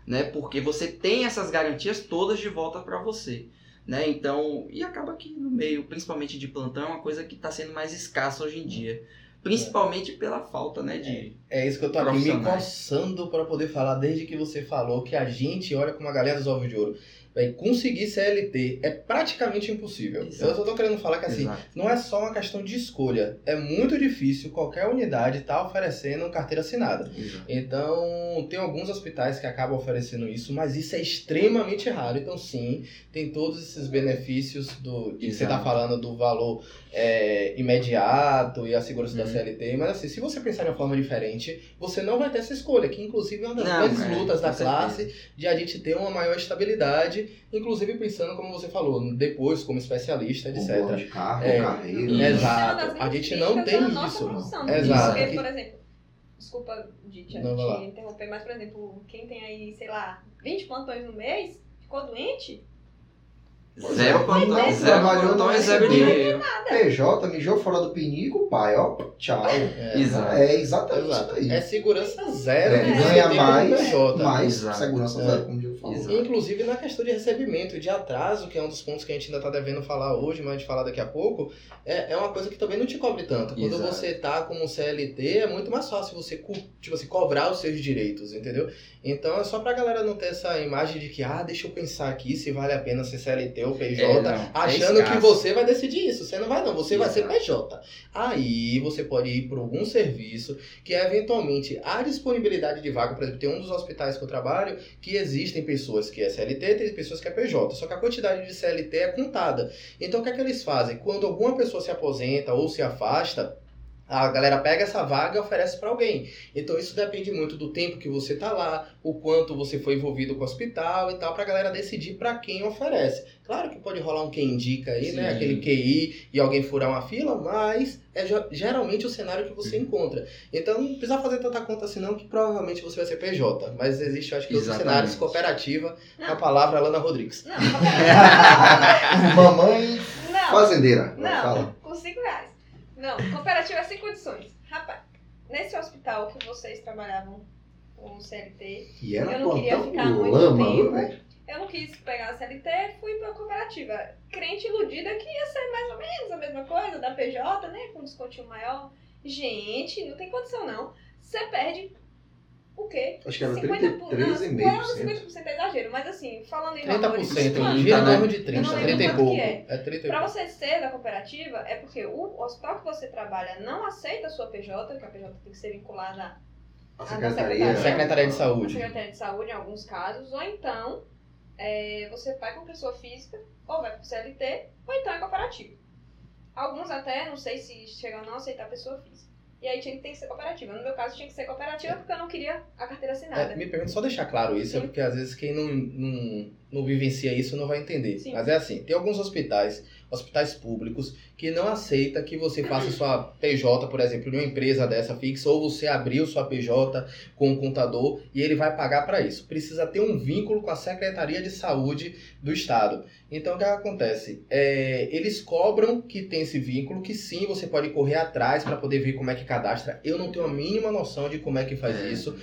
né? Porque você tem essas garantias todas de volta para você, né? Então, e acaba que no meio, principalmente de plantão, é uma coisa que está sendo mais escassa hoje em dia, principalmente pela falta, né, de É isso que eu tô aqui me coçando pra poder falar desde que você falou que a gente olha como a galinha dos ovos de ouro. Véi, conseguir CLT é praticamente impossível. Exato. Eu só tô querendo falar que assim, Exato. não é só uma questão de escolha. É muito difícil qualquer unidade estar oferecendo carteira assinada. Exato. Então, tem alguns hospitais que acabam oferecendo isso, mas isso é extremamente raro. Então, sim, tem todos esses benefícios do, de que você está falando do valor é, imediato e a segurança da Uhum. CLT. Mas, assim, se você pensar de uma forma diferente, você não vai ter essa escolha, que inclusive é uma das Não, grandes é, lutas da classe de a gente ter uma maior estabilidade, inclusive pensando, como você falou, depois como especialista, etc. plano de carro, É. carreira. Exato. É A gente não tem isso. profissão, né? Exato. Porque, por exemplo, desculpa de te, Não, te interromper, mas, por exemplo, quem tem aí, sei lá, 20 plantões no mês, ficou doente, Zero Não plantão, zero trabalhou, plantão não é zero recebeu. dinheiro. PJ, mijou fora do pinico, pai, ó, tchau. É, Exato. É exatamente Exato. isso aí. É segurança zero. É, ganha como mais, mais Exato. segurança É. zero, como falou. Exato. Inclusive na questão de recebimento e de atraso, que é um dos pontos que a gente ainda está devendo falar hoje, mas a gente falar daqui a pouco, é, é uma coisa que também não te cobre tanto. Quando Exato. você tá como CLT, é muito mais fácil você tipo assim, cobrar os seus direitos, entendeu? Então é só pra galera não ter essa imagem de que, ah, deixa eu pensar aqui se vale a pena ser CLT ou PJ, É, não, é achando que escasso. você vai decidir isso. Você não vai não, você vai ser Exato. PJ. Aí você pode ir para algum serviço que eventualmente há disponibilidade de vaga, por exemplo, tem um dos hospitais que eu trabalho que existem pessoas que é CLT, tem pessoas que é PJ, só que a quantidade de CLT é contada. Então o que é que eles fazem? Quando alguma pessoa se aposenta ou se afasta, a galera pega essa vaga e oferece para alguém. Então isso depende muito do tempo que você tá lá, o quanto você foi envolvido com o hospital e tal, pra galera decidir para quem oferece. Claro que pode rolar um quem indica aí, né? Sim. Aquele QI e alguém furar uma fila, mas é ge- geralmente o cenário que você encontra. Então não precisa fazer tanta conta assim não, que provavelmente você vai ser PJ. Mas existe, eu acho que outros Exatamente. cenários, cooperativa, com a palavra Alana Rodrigues. Não, Mamãe não, fazendeira. Não, Fala. com 5 reais. Não, cooperativa é sem condições. Rapaz, nesse hospital que vocês trabalhavam com CLT, E era Eu não queria ficar muito lama, tempo. eu não quis pegar a CLT, fui pra cooperativa. Crente iludida que ia ser mais ou menos a mesma coisa, da PJ, né, com descontinho maior. Gente, não tem condição não. Você perde o quê? Acho que era 50 por- não, 33,5%. Não, 50% é exagero, mas assim, falando em valores... 30%, quanto? gira em né? torno de Eu 30, não 30 lembro e quanto pouco. é. É 30 e Pra você ser da cooperativa, é porque o hospital que você trabalha não aceita a sua PJ, que a PJ tem que ser vinculada A da secretaria. Secretaria de à Saúde. Secretaria de Saúde em alguns casos, ou então é, você vai com pessoa física, ou vai com CLT, ou então é cooperativa. Alguns até, não sei se chegam a não aceitar pessoa física. E aí tinha que ter que ser cooperativa. No meu caso tinha que ser cooperativa porque eu não queria a carteira assinada. É, me pergunto só deixar claro isso, Sim. porque às vezes quem não, não, não vivencia isso não vai entender. Sim. Mas é assim, tem alguns hospitais, hospitais públicos, que não aceita que você faça sua PJ, por exemplo, de uma empresa dessa fixa, ou você abriu sua PJ com um contador e ele vai pagar para isso. Precisa ter um vínculo com a Secretaria de Saúde do Estado. Então o que acontece? É, eles cobram que tem esse vínculo, que sim, você pode correr atrás para poder ver como é que cadastra. Eu não tenho a mínima noção de como é que faz É, isso.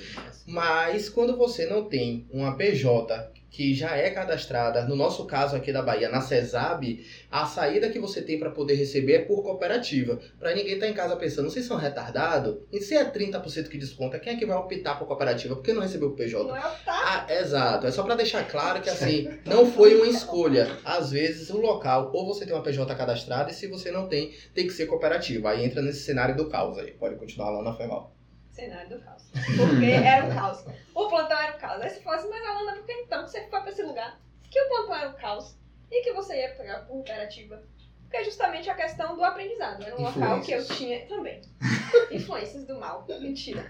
Mas quando você não tem uma PJ que já é cadastrada, no nosso caso aqui da Bahia, na CESAB, a saída que você tem para poder receber é por cooperativa. Para ninguém estar em casa pensando, vocês são retardados? E se é 30% que desconta, quem é que vai optar por cooperativa? Por que não recebeu o PJ? Não é optar. Ah, exato. É só para deixar claro que assim, não foi uma escolha. Às vezes o local, ou você tem uma PJ cadastrada, e se você não tem, tem que ser cooperativa. Aí entra nesse cenário do caos aí. Pode continuar lá na foi mal. Cenário do caos. Porque era um caos. O plantão era um caos. Aí você fala assim, mas Alana, por que então você foi pra esse lugar? Que o plantão era um caos. E que você ia pegar por cooperativa? Porque é justamente a questão do aprendizado. Era um local que eu tinha também. Influências do mal. Mentira.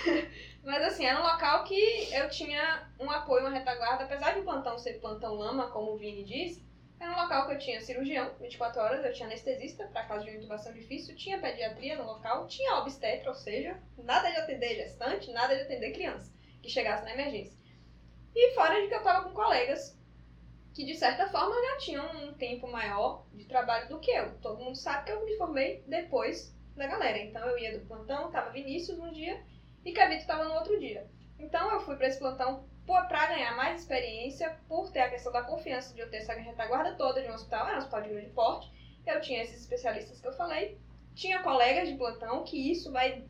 Mas assim, era um local que eu tinha um apoio, uma retaguarda, apesar de o plantão ser plantão lama, como o Vini diz, era um local que eu tinha cirurgião, 24 horas, eu tinha anestesista, para caso de intubação difícil, tinha pediatria no local, tinha obstetra, ou seja, nada de atender gestante, nada de atender criança que chegasse na emergência. E fora de que eu estava com colegas que, de certa forma, já tinham um tempo maior de trabalho do que eu. Todo mundo sabe que eu me formei depois da galera. Então eu ia do plantão, tava Vinícius um dia e Cavito estava no outro dia. Então eu fui para esse plantão para ganhar mais experiência, por ter a questão da confiança de eu ter essa retaguarda toda de um hospital, era um hospital de grande porte. Eu tinha esses especialistas que eu falei, tinha colegas de plantão, que isso vai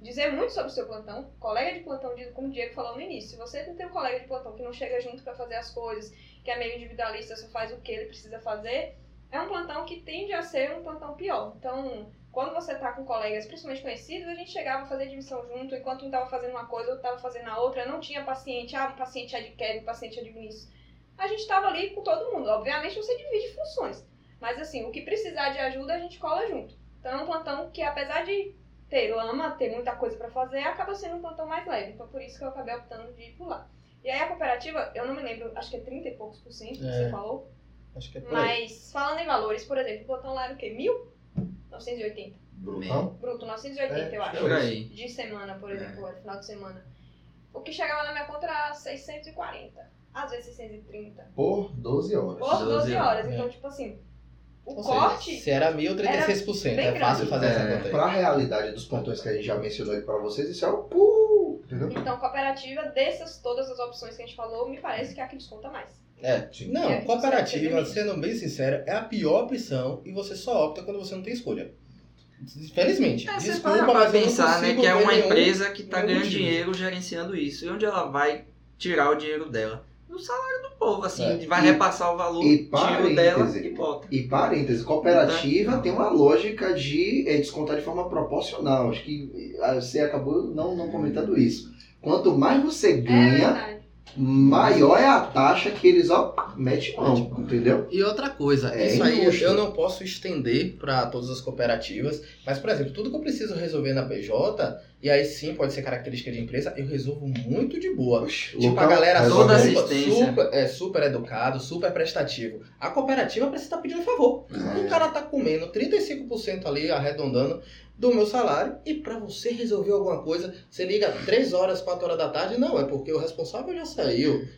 dizer muito sobre o seu plantão. Colega de plantão, como o Diego falou no início, se você tem um colega de plantão que não chega junto para fazer as coisas, que é meio individualista, só faz o que ele precisa fazer, é um plantão que tende a ser um plantão pior. Então, quando você tá com colegas, principalmente conhecidos, a gente chegava a fazer admissão junto, enquanto um estava fazendo uma coisa, outro estava fazendo a outra, não tinha paciente, ah, o paciente é de Kevin, o paciente é de Vinícius. A gente estava ali com todo mundo. Obviamente você divide funções, mas assim, o que precisar de ajuda a gente cola junto. Então é um plantão que, apesar de ter lama, ter muita coisa para fazer, acaba sendo um plantão mais leve. Então por isso que eu acabei optando de ir por lá. E aí a cooperativa, eu não me lembro, acho que é 30 e poucos por cento que É. você falou. Acho que é por aí. Mas falando em valores, por exemplo, o plantão lá era o quê? Mil? 980. Brutão? Bruto, 980, É, eu acho. Por aí. De semana, por exemplo, no final de semana. O que chegava na minha conta era 640. Às vezes 630. Por 12 horas. Por 12 12 horas. horas, Então, é. tipo assim, o Ou corte. seja, se era mil, 36%. bem É fácil fazer essa É. conta aí. Para a realidade dos plantões que a gente já mencionou aqui para vocês, isso é o pulo, entendeu? Então, cooperativa, dessas todas as opções que a gente falou, me parece que é a que desconta mais. É. Sim. Não, É, cooperativa, sendo bem sincero, é a pior opção e você só opta quando você não tem escolha. Felizmente. É, você Desculpa, para mas eu não pensar, né, que é uma nenhum- empresa que tá nenhum ganhando motivo. dinheiro gerenciando isso. E onde ela vai tirar o dinheiro dela? Do salário do povo, assim, É. vai E- repassar o valor, e tira o dela e bota. E parêntese, cooperativa Então- tem uma lógica de é, descontar de forma proporcional. Acho que ah, você acabou não, não comentando isso. Quanto mais você É ganha. Maior é a taxa que eles ó, metem mão, entendeu? E outra coisa, É isso aí injusto. eu não posso estender para todas as cooperativas, mas, por exemplo, tudo que eu preciso resolver na PJ, e aí sim pode ser característica de empresa, eu resolvo muito de boa. Oxe, Tipo, a Lucão, galera toda assistência. super, é, super educado, super prestativo. A cooperativa precisa estar pedindo favor. É. O cara tá comendo 35% ali, arredondando, do meu salário, e pra você resolver alguma coisa, você liga 3 horas, 4 horas da tarde, não, é porque o responsável já saiu.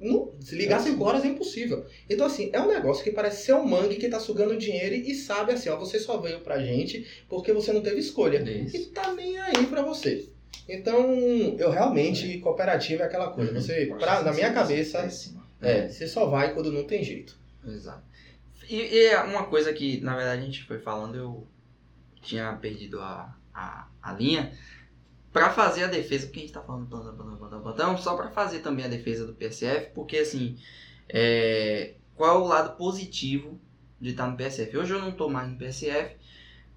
Não, se ligar 5 horas é impossível. Então, assim, é um negócio que parece ser um mangue que tá sugando dinheiro e sabe assim, ó, você só veio pra gente porque você não teve escolha. Isso. E tá nem aí pra você. Então, eu realmente, cooperativa é aquela coisa. Você, pra, na minha cabeça, Péssima. é, você só vai quando não tem jeito. Exato. E, e é uma coisa que, na verdade, a gente foi falando, eu tinha perdido a, a, a linha. Pra fazer a defesa, porque a gente tá falando plantão, plantão, plantão, plantão, só pra fazer também a defesa do PSF, porque assim, é, qual é o lado positivo de estar no PSF? Hoje eu não tô mais no PSF,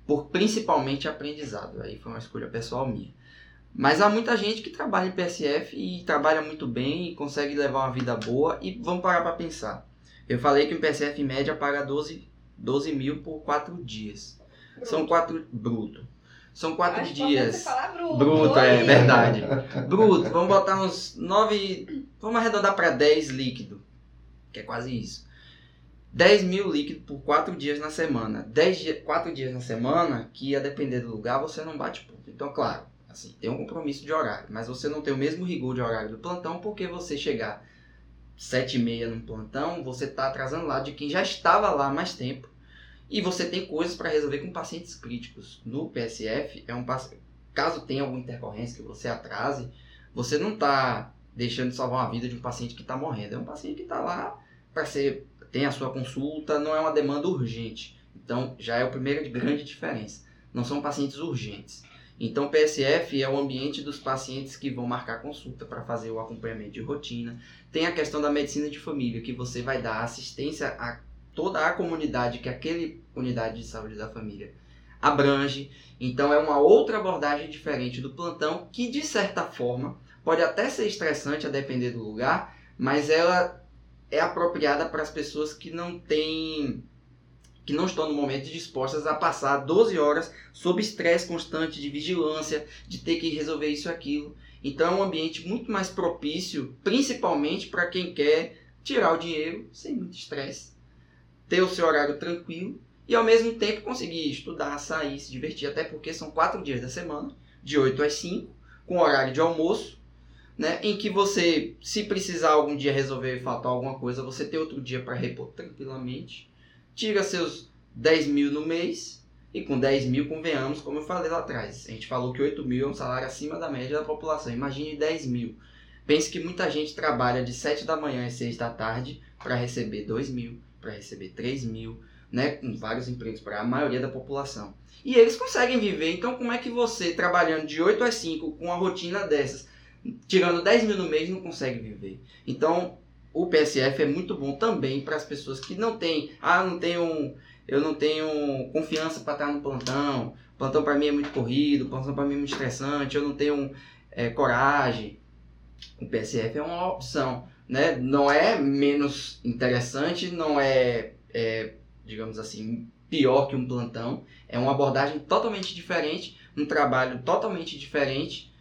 por principalmente aprendizado, aí foi uma escolha pessoal minha. Mas há muita gente que trabalha em PSF e trabalha muito bem e consegue levar uma vida boa. E vamos parar para pensar. Eu falei que o PSF em média paga 12, 12 mil por 4 dias. São quatro. Bruto. São 4 Acho importante dias. Bruto. Bruto, é verdade. Bruto, vamos botar uns 9. Vamos arredondar para 10 líquido. Que é quase isso. 10 mil líquido por 4 dias na semana. 10 dias, 4 dias na semana, que a depender do lugar, você não bate ponto. Então, claro, assim, tem um compromisso de horário. Mas você não tem o mesmo rigor de horário do plantão, porque você chegar 7 e meia no plantão, você está atrasando lá de quem já estava lá há mais tempo. E você tem coisas para resolver com pacientes críticos. No PSF, é um caso tenha alguma intercorrência que você atrase, você não está deixando de salvar uma vida de um paciente que está morrendo. É um paciente que está lá para ser tem a sua consulta, não é uma demanda urgente. Então, já é a primeira grande diferença. Não são pacientes urgentes. Então, PSF é o ambiente dos pacientes que vão marcar consulta para fazer o acompanhamento de rotina. Tem a questão da medicina de família, que você vai dar assistência a toda a comunidade que aquele unidade de saúde da família abrange. Então, é uma outra abordagem diferente do plantão, que de certa forma pode até ser estressante a depender do lugar, mas ela é apropriada para as pessoas que não têm que não estão no momento dispostas a passar 12 horas sob estresse constante de vigilância, de ter que resolver isso e aquilo. Então é um ambiente muito mais propício, principalmente para quem quer tirar o dinheiro sem muito estresse, ter o seu horário tranquilo e ao mesmo tempo conseguir estudar, sair, se divertir, até porque são quatro dias da semana, de 8 às 5, com horário de almoço, né, em que você, se precisar algum dia resolver faltar alguma coisa, você tem outro dia para repor tranquilamente, tira seus 10 mil no mês, e com 10 mil, convenhamos, como eu falei lá atrás, a gente falou que 8 mil é um salário acima da média da população, imagine 10 mil. Pense que muita gente trabalha de 7 da manhã às 6 da tarde para receber 2 mil, para receber 3 mil, né, com vários empregos para a maioria da população. E eles conseguem viver, então como é que você, trabalhando de 8 às 5, com uma rotina dessas, tirando 10 mil no mês, não consegue viver? Então, o PSF é muito bom também para as pessoas que não têm, ah, não tenho, eu não tenho confiança para estar no plantão, plantão para mim é muito corrido, plantão para mim é muito estressante, eu não tenho é, coragem. O PSF é uma opção, né? Não é menos interessante, não é, é digamos assim, pior que um plantão. É uma abordagem totalmente diferente, um trabalho totalmente diferente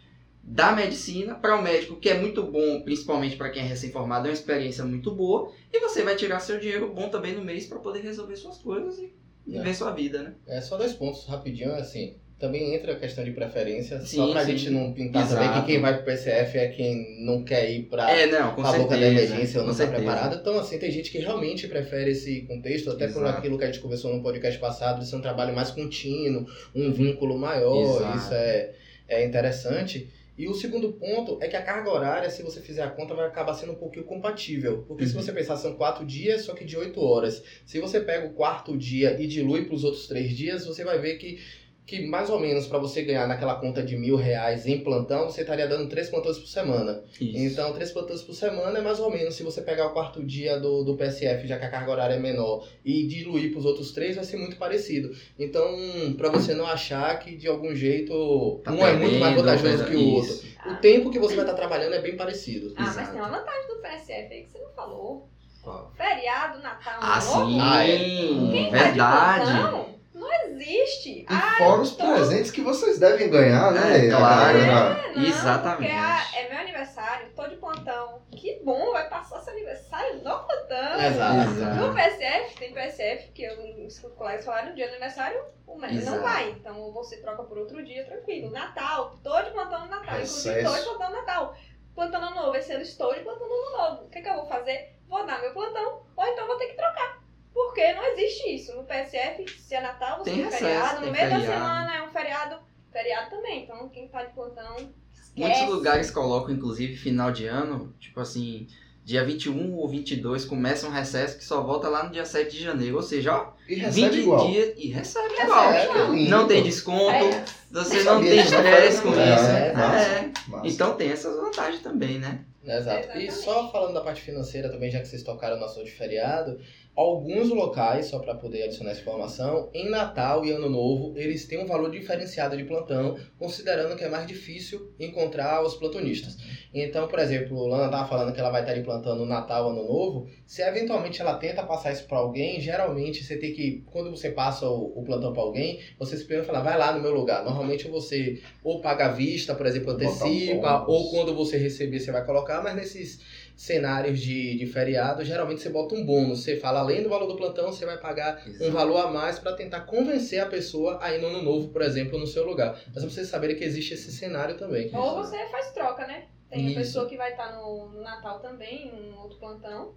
da medicina para o médico, que é muito bom, principalmente para quem é recém-formado, é uma experiência muito boa, e você vai tirar seu dinheiro bom também no mês para poder resolver suas coisas e viver É. sua vida, né? É só dois pontos rapidinho, assim. Também entra a questão de preferência, Sim, só pra sim. gente não pintar Exato. também que quem vai pro PCF é quem não quer ir pra É, não, com a boca da certeza. emergência ou não está certeza. preparado. Então, assim, tem gente que realmente prefere esse contexto, até por Exato. aquilo que a gente conversou no podcast passado, de ser um trabalho mais contínuo, um vínculo maior, Exato. isso é, é interessante. E o segundo ponto é que a carga horária, se você fizer a conta, vai acabar sendo um pouquinho compatível. Porque se Uhum. você pensar, são quatro dias, só que de oito horas. Se você pega o quarto dia e dilui para os outros três dias, você vai ver que, que mais ou menos para você ganhar naquela conta de mil reais em plantão, você estaria dando três plantões por semana. Isso. Então, três plantões por semana é mais ou menos, se você pegar o quarto dia do, do PSF, já que a carga horária é menor, e diluir para os outros três, vai ser muito parecido. Então, para você não achar que de algum jeito Tá um é muito mais perdendo, vantajoso que o outro. O tempo que você vai estar trabalhando é bem parecido. Ah, mas Exato. tem uma vantagem do PSF aí que você não falou. Qual? Feriado, Natal, Ah, sim, Ah, é. Quem vai de verdade. Não existe. E Ah, fora os tô- presentes que vocês devem ganhar, né? É, claro. É, não, Exatamente. Porque ah, é meu aniversário, tô de plantão. Que bom, vai passar seu aniversário no plantão. Exato. No PSF, tem PSF que eu, os colegas falaram no dia do aniversário, o médico não vai. Então você troca por outro dia, tranquilo. Natal, tô de plantão no Natal. Inclusive, Recesso. tô de plantão no Natal. Plantão no novo, esse ano estou de plantão no novo. O que, que eu vou fazer? Vou dar meu plantão, ou então vou ter que trocar. Porque não existe isso. No PSF, se é Natal, você Tem feriado. No tem meio da feriado. semana é um feriado, feriado também. Então quem tá de plantão, esquece. Muitos lugares colocam, inclusive, final de ano, tipo assim, dia 21 ou 22 começa um recesso que só volta lá no dia 7 de janeiro. Ou seja, ó, E 20 recebe igual. dias e recebe Recebe igual. igual. lindo. Não tem desconto, É. você não tem estresse com é, isso. é, massa. É. Massa. Então tem essas vantagens também, né? Exato. E Exatamente. só falando da parte financeira também, já que vocês tocaram no assunto de feriado, alguns locais, só para poder adicionar essa informação, em Natal e Ano Novo, eles têm um valor diferenciado de plantão, considerando que é mais difícil encontrar os plantonistas. Então, por exemplo, a Lana estava falando que ela vai estar no Natal, Ano Novo, se eventualmente ela tenta passar isso para alguém, geralmente você tem que, quando você passa o, o plantão para alguém, você se pergunta, fala, vai lá no meu lugar. Normalmente você ou paga à vista, por exemplo, antecipa, ou quando você receber você vai colocar, mas nesses cenários de, de feriado, geralmente você bota um bônus. Você fala, além do valor do plantão, você vai pagar um Exato. valor a mais para tentar convencer a pessoa a ir no ano novo, por exemplo, no seu lugar. Mas pra vocês saberem que existe esse cenário também. Ou você faz troca, né? Tem Isso. a pessoa que vai estar no, no Natal também, em um outro plantão.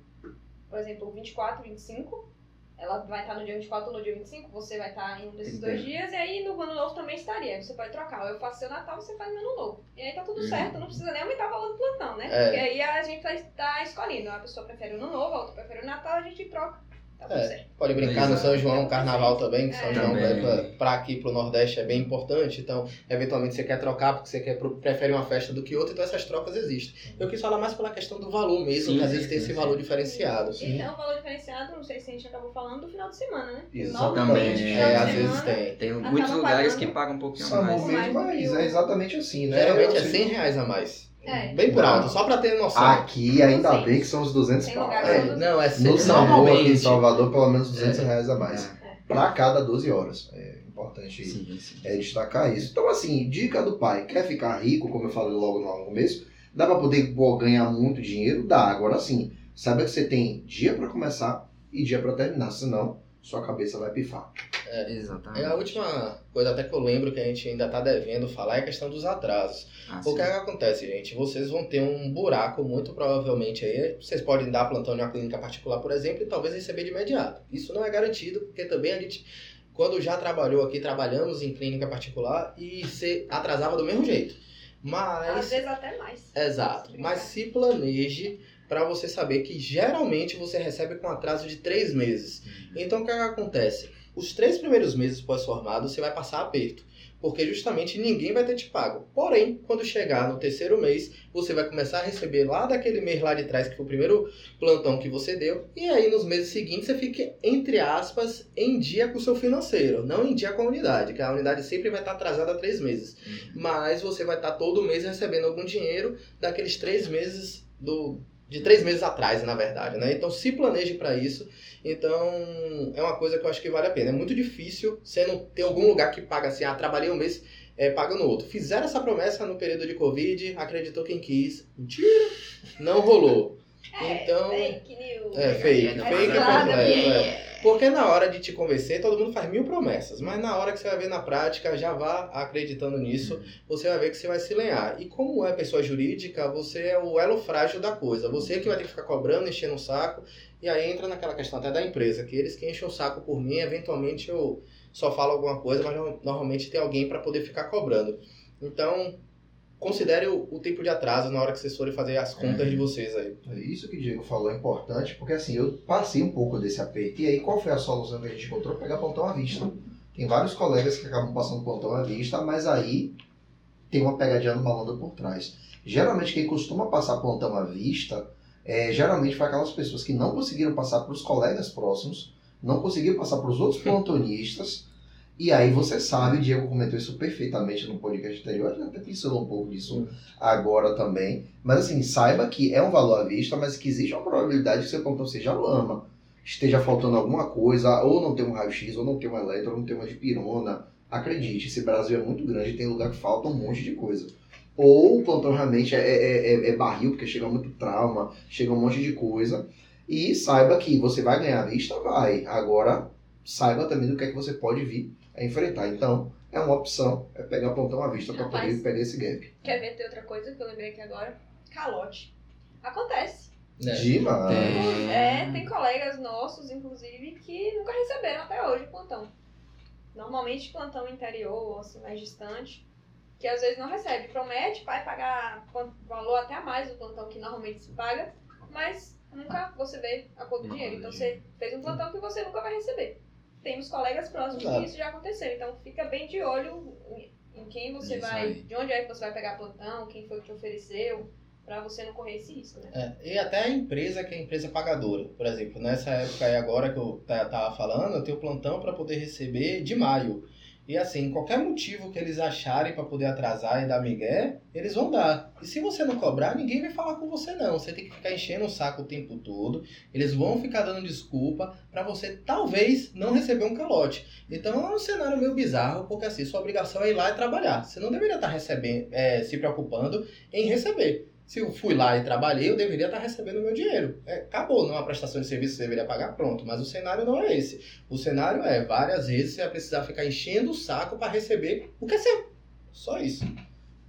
Por exemplo, 24, 25. Ela vai estar no dia 24 ou no dia 25, você vai estar em um desses Entendi. dois dias, e aí no ano novo também estaria. Você pode trocar. Eu faço seu Natal, você faz meu ano novo. E aí tá tudo Uhum. certo, não precisa nem aumentar o valor do plantão, né? É. Porque aí a gente vai estar escolhendo. A pessoa prefere o ano novo, a outra prefere o Natal, a gente troca. Tá É. Pode brincar no Exato. São João, carnaval também, que São É. João pra aqui pro Nordeste é bem importante, então eventualmente você quer trocar porque você quer, prefere uma festa do que outra, então essas trocas existem. Eu quis falar mais pela questão do valor mesmo, Sim, que às sim, vezes tem sim, esse sim. valor diferenciado. E tem um valor diferenciado, não sei se a gente acabou falando, do final de semana, né? Exatamente. Final É, às vezes tem. Tem muitos lugares pagando. que pagam um pouquinho Só mais. movimento, mas é exatamente assim, né? Geralmente é Eu- 100 reais a mais. É. Bem por alto, só pra ter noção. Aqui ainda Sim. bem que são os 200 Tem pau. lugar É, são não, é No sempre SAMU aqui em Normalmente. Salvador, pelo menos 200 reais a mais. É. para cada 12 horas. É importante Sim, sim. é, destacar isso. Então, assim, dica do pai: quer ficar rico, como eu falei logo no começo, dá para poder pô, ganhar muito dinheiro? Dá. Agora sim, saiba que você tem dia para começar e dia para terminar, senão sua cabeça vai pifar. Exatamente. É a última coisa até que eu lembro que a gente ainda tá devendo falar é a questão dos atrasos. Ah, O que, é que acontece, gente? Vocês vão ter um buraco muito provavelmente aí. Vocês podem dar plantão em uma clínica particular, por exemplo, e talvez receber de imediato. Isso não é garantido, porque também a gente, quando já trabalhou aqui, trabalhamos em clínica particular e se atrasava do mesmo jeito. Às Mas. vezes até mais. Exato. Mas se planeje para você saber que geralmente você recebe com atraso de três meses. Então o que, é que acontece? Os três primeiros meses pós-formado você vai passar aperto. Porque justamente ninguém vai ter te pago. Porém, quando chegar no terceiro mês, você vai começar a receber lá daquele mês lá de trás, que foi o primeiro plantão que você deu. E aí, nos meses seguintes, você fica, entre aspas, em dia com o seu financeiro. Não em dia com a unidade, que a unidade sempre vai estar atrasada três meses mas você vai estar todo mês recebendo algum dinheiro daqueles três meses do de três meses atrás, na verdade, né? Então se planeje para isso. Então é uma coisa que eu acho que vale a pena. É muito difícil você não ter algum lugar que paga assim, ah, trabalhei um mês, é, paga no outro. Fizeram essa promessa no período de Covid, acreditou quem quis. Mentira! Não rolou. É, Então- fake É fake, É, fake é nada, completo. é. é. Porque na hora de te convencer, todo mundo faz mil promessas. Mas na hora que você vai ver na prática, já vá acreditando nisso, você vai ver que você vai se lenhar. E como é pessoa jurídica, você é o elo frágil da coisa. Você que vai ter que ficar cobrando, enchendo o saco. E aí entra naquela questão até da empresa, que eles que enchem o saco por mim, eventualmente eu só falo alguma coisa, mas no- normalmente tem alguém para poder ficar cobrando. Então, considere o, o tempo de atraso na hora que vocês forem fazer as contas de vocês aí. É Isso que o Diego falou é importante, porque assim, eu passei um pouco desse aperto. E aí, qual foi a solução que a gente encontrou? Pegar plantão à vista. Tem vários colegas que acabam passando plantão à vista, mas aí tem uma pegadinha no malandro por trás. Geralmente, quem costuma passar plantão à vista, é, geralmente foi aquelas pessoas que não conseguiram passar para os colegas próximos, não conseguiram passar para os outros plantonistas. E aí você sabe, o Diego comentou isso perfeitamente no podcast anterior, a até pincelou um pouco disso agora também. Mas assim, saiba que é um valor à vista, mas que existe uma probabilidade que seu plantão seja lama, esteja faltando alguma coisa, ou não tem um raio-x, ou não tem um eletro, ou não tem uma dipirona. Acredite, esse Brasil é muito grande tem lugar que falta um monte de coisa. Ou o plantão realmente é, é, é- é barril, porque chega muito trauma, chega um monte de coisa. E saiba que você vai ganhar à vista, vai. Agora, saiba também do que é que você pode vir a enfrentar. Então, é uma opção, é pegar plantão à vista para poder pegar esse gap. Quer ver ter outra coisa que eu lembrei aqui agora? Calote. Acontece. Né? Demais. Tem. É, tem colegas nossos, inclusive, que nunca receberam até hoje plantão. Normalmente plantão interior, ou assim, mais distante, que às vezes não recebe. Promete, vai pagar valor até mais do plantão que normalmente se paga, mas nunca você vê a cor do dinheiro. Então você fez um plantão que você nunca vai receber. Temos colegas próximos Exato. que isso já aconteceu, então fica bem de olho em- em quem você Isso vai, aí. de onde é que você vai pegar plantão, quem foi que te ofereceu, pra você não correr esse risco, né? É, e até a empresa que é a empresa pagadora. Por exemplo, nessa época aí agora que eu ta- tava falando, eu tenho plantão para poder receber de maio. E assim, qualquer motivo que eles acharem para poder atrasar e dar migué, eles vão dar. E se você não cobrar, ninguém vai falar com você não. Você tem que ficar enchendo o saco o tempo todo. Eles vão ficar dando desculpa para você talvez não receber um calote. Então é um cenário meio bizarro, porque assim, sua obrigação é ir lá e trabalhar. Você não deveria estar recebendo, é, se preocupando em receber. Se eu fui lá e trabalhei, eu deveria estar recebendo o meu dinheiro. É, acabou, não é uma prestação de serviço você deveria pagar, pronto. Mas o cenário não é esse. O cenário é, várias vezes você vai precisar ficar enchendo o saco para receber o que é seu. Só isso.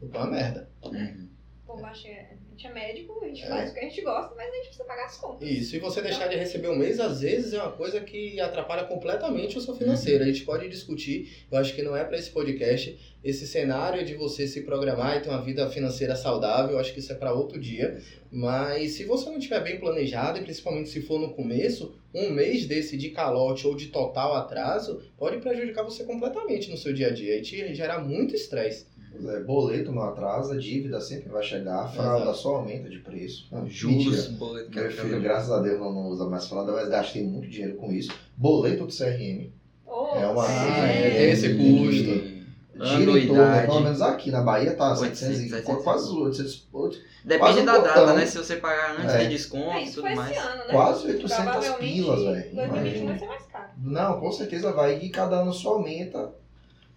Então uma merda. Uhum. É- a gente é médico, a gente É. faz o que a gente gosta, mas a gente precisa pagar as contas. Isso, e você deixar de receber um mês, às vezes é uma coisa que atrapalha completamente o seu financeiro. A gente pode discutir, eu acho que não é para esse podcast, esse cenário de você se programar e ter uma vida financeira saudável, eu acho que isso é para outro dia. Mas se você não estiver bem planejado, e principalmente se for no começo, um mês desse de calote ou de total atraso pode prejudicar você completamente no seu dia a dia e te gerar muito estresse. É, boleto não atrasa, dívida sempre vai chegar, fralda Exato. só aumenta de preço. Não, Juros, boleto, Meu filho, graças a Deus, não, não usa mais fralda, mas gastei muito dinheiro com isso. Boleto do CRM. Oh, É uma- Ah, é. é, tem esse custo. Anuidade. pelo menos aqui na Bahia tá 800, 700, e- 700. quase 800, oito- Depende Quase um da data, botão. né? Se você pagar antes É. de É, desconto e isso tudo mais. esse ano, né? quase 800 Provavelmente pilas, velho. 2021 vai Imagina. ser mais caro. Não, com certeza vai. E cada ano só aumenta.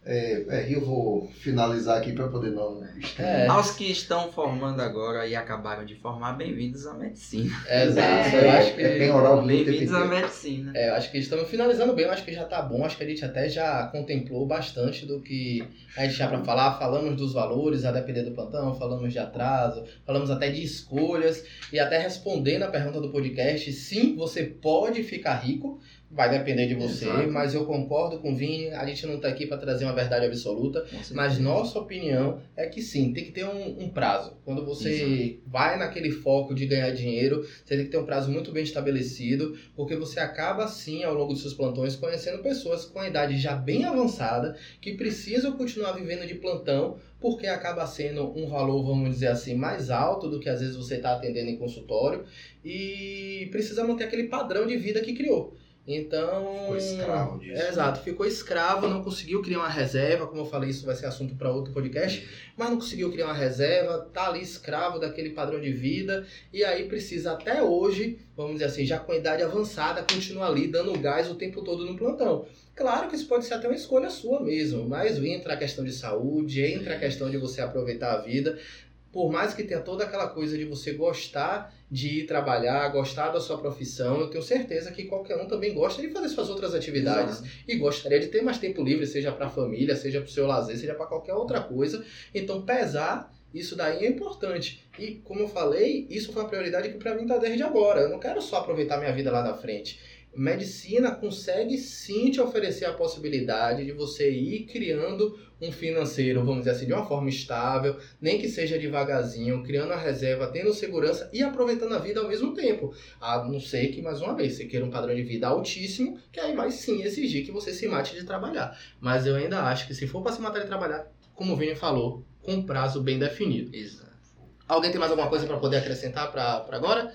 É, é, eu vou finalizar aqui para poder não estender. É. Aos que estão formando agora e acabaram de formar, bem-vindos à medicina. Exato. É. Eu acho que. É bem oral, bem Bem-vindos à medicina. É, eu acho que estamos finalizando bem, eu acho que já tá bom, acho que a gente até já contemplou bastante do que a gente tinha para falar, falamos dos valores, a depender do plantão, falamos de atraso, falamos até de escolhas e até respondendo a pergunta do podcast, sim, você pode ficar rico, vai depender de você, Exato. mas eu concordo com o Vini, a gente não tá aqui para trazer uma verdade absoluta, mas nossa opinião é que sim, tem que ter um, um prazo. Quando você vai naquele foco de ganhar dinheiro, você tem que ter um prazo muito bem estabelecido, porque você acaba sim, ao longo dos seus plantões, conhecendo pessoas com a idade já bem avançada, que precisam continuar vivendo de plantão, porque acaba sendo um valor, vamos dizer assim, mais alto do que às vezes você está atendendo em consultório, e precisa manter aquele padrão de vida que criou. Então. Ficou escravo disso. É, exato, ficou escravo, não conseguiu criar uma reserva, como eu falei, isso vai ser assunto para outro podcast, mas não conseguiu criar uma reserva, tá ali escravo daquele padrão de vida, e aí precisa até hoje, vamos dizer assim, já com idade avançada, continuar ali dando gás o tempo todo no plantão. Claro que isso pode ser até uma escolha sua mesmo, mas entra a questão de saúde, entra a questão de você aproveitar a vida. Por mais que tenha toda aquela coisa de você gostar de ir trabalhar, gostar da sua profissão, eu tenho certeza que qualquer um também gosta de fazer suas outras atividades e gostaria de ter mais tempo livre, seja para a família, seja para o seu lazer, seja para qualquer outra coisa. Então, pesar isso daí é importante. E, como eu falei, isso foi uma prioridade que para mim está desde agora. Eu não quero só aproveitar minha vida lá na frente. Medicina consegue sim te oferecer a possibilidade de você ir criando um financeiro, vamos dizer assim, de uma forma estável, nem que seja devagarzinho, criando a reserva, tendo segurança e aproveitando a vida ao mesmo tempo. A não ser que, mais uma vez, você queira um padrão de vida altíssimo, que aí vai sim exigir que você se mate de trabalhar. Mas eu ainda acho que se for para se matar de trabalhar, como o Vini falou, com um prazo bem definido. Exato. Alguém tem mais alguma coisa para poder acrescentar para agora?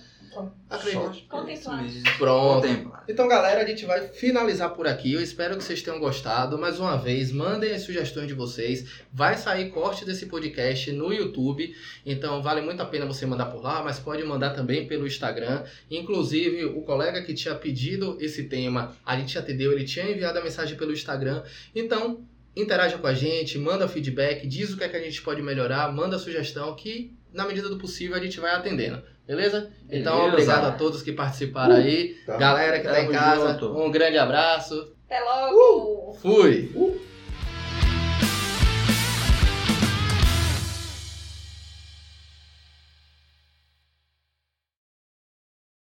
Acredito. Contemplar. Pronto. Contemplar. Então, galera, a gente vai finalizar por aqui. Eu espero que vocês tenham gostado. Mais uma vez, mandem as sugestões de vocês. Vai sair corte desse podcast no YouTube. Então, vale muito a pena você mandar por lá, mas pode mandar também pelo Instagram. Inclusive, o colega que tinha pedido esse tema, a gente atendeu, ele tinha enviado a mensagem pelo Instagram. Então, interaja com a gente, manda feedback, diz o que é que a gente pode melhorar, manda sugestão que, na medida do possível, a gente vai atendendo. Beleza? Então, Beleza. obrigado a todos que participaram aí. Tá? Galera que tá em Tamo casa, junto. um grande abraço. Até logo! Fui!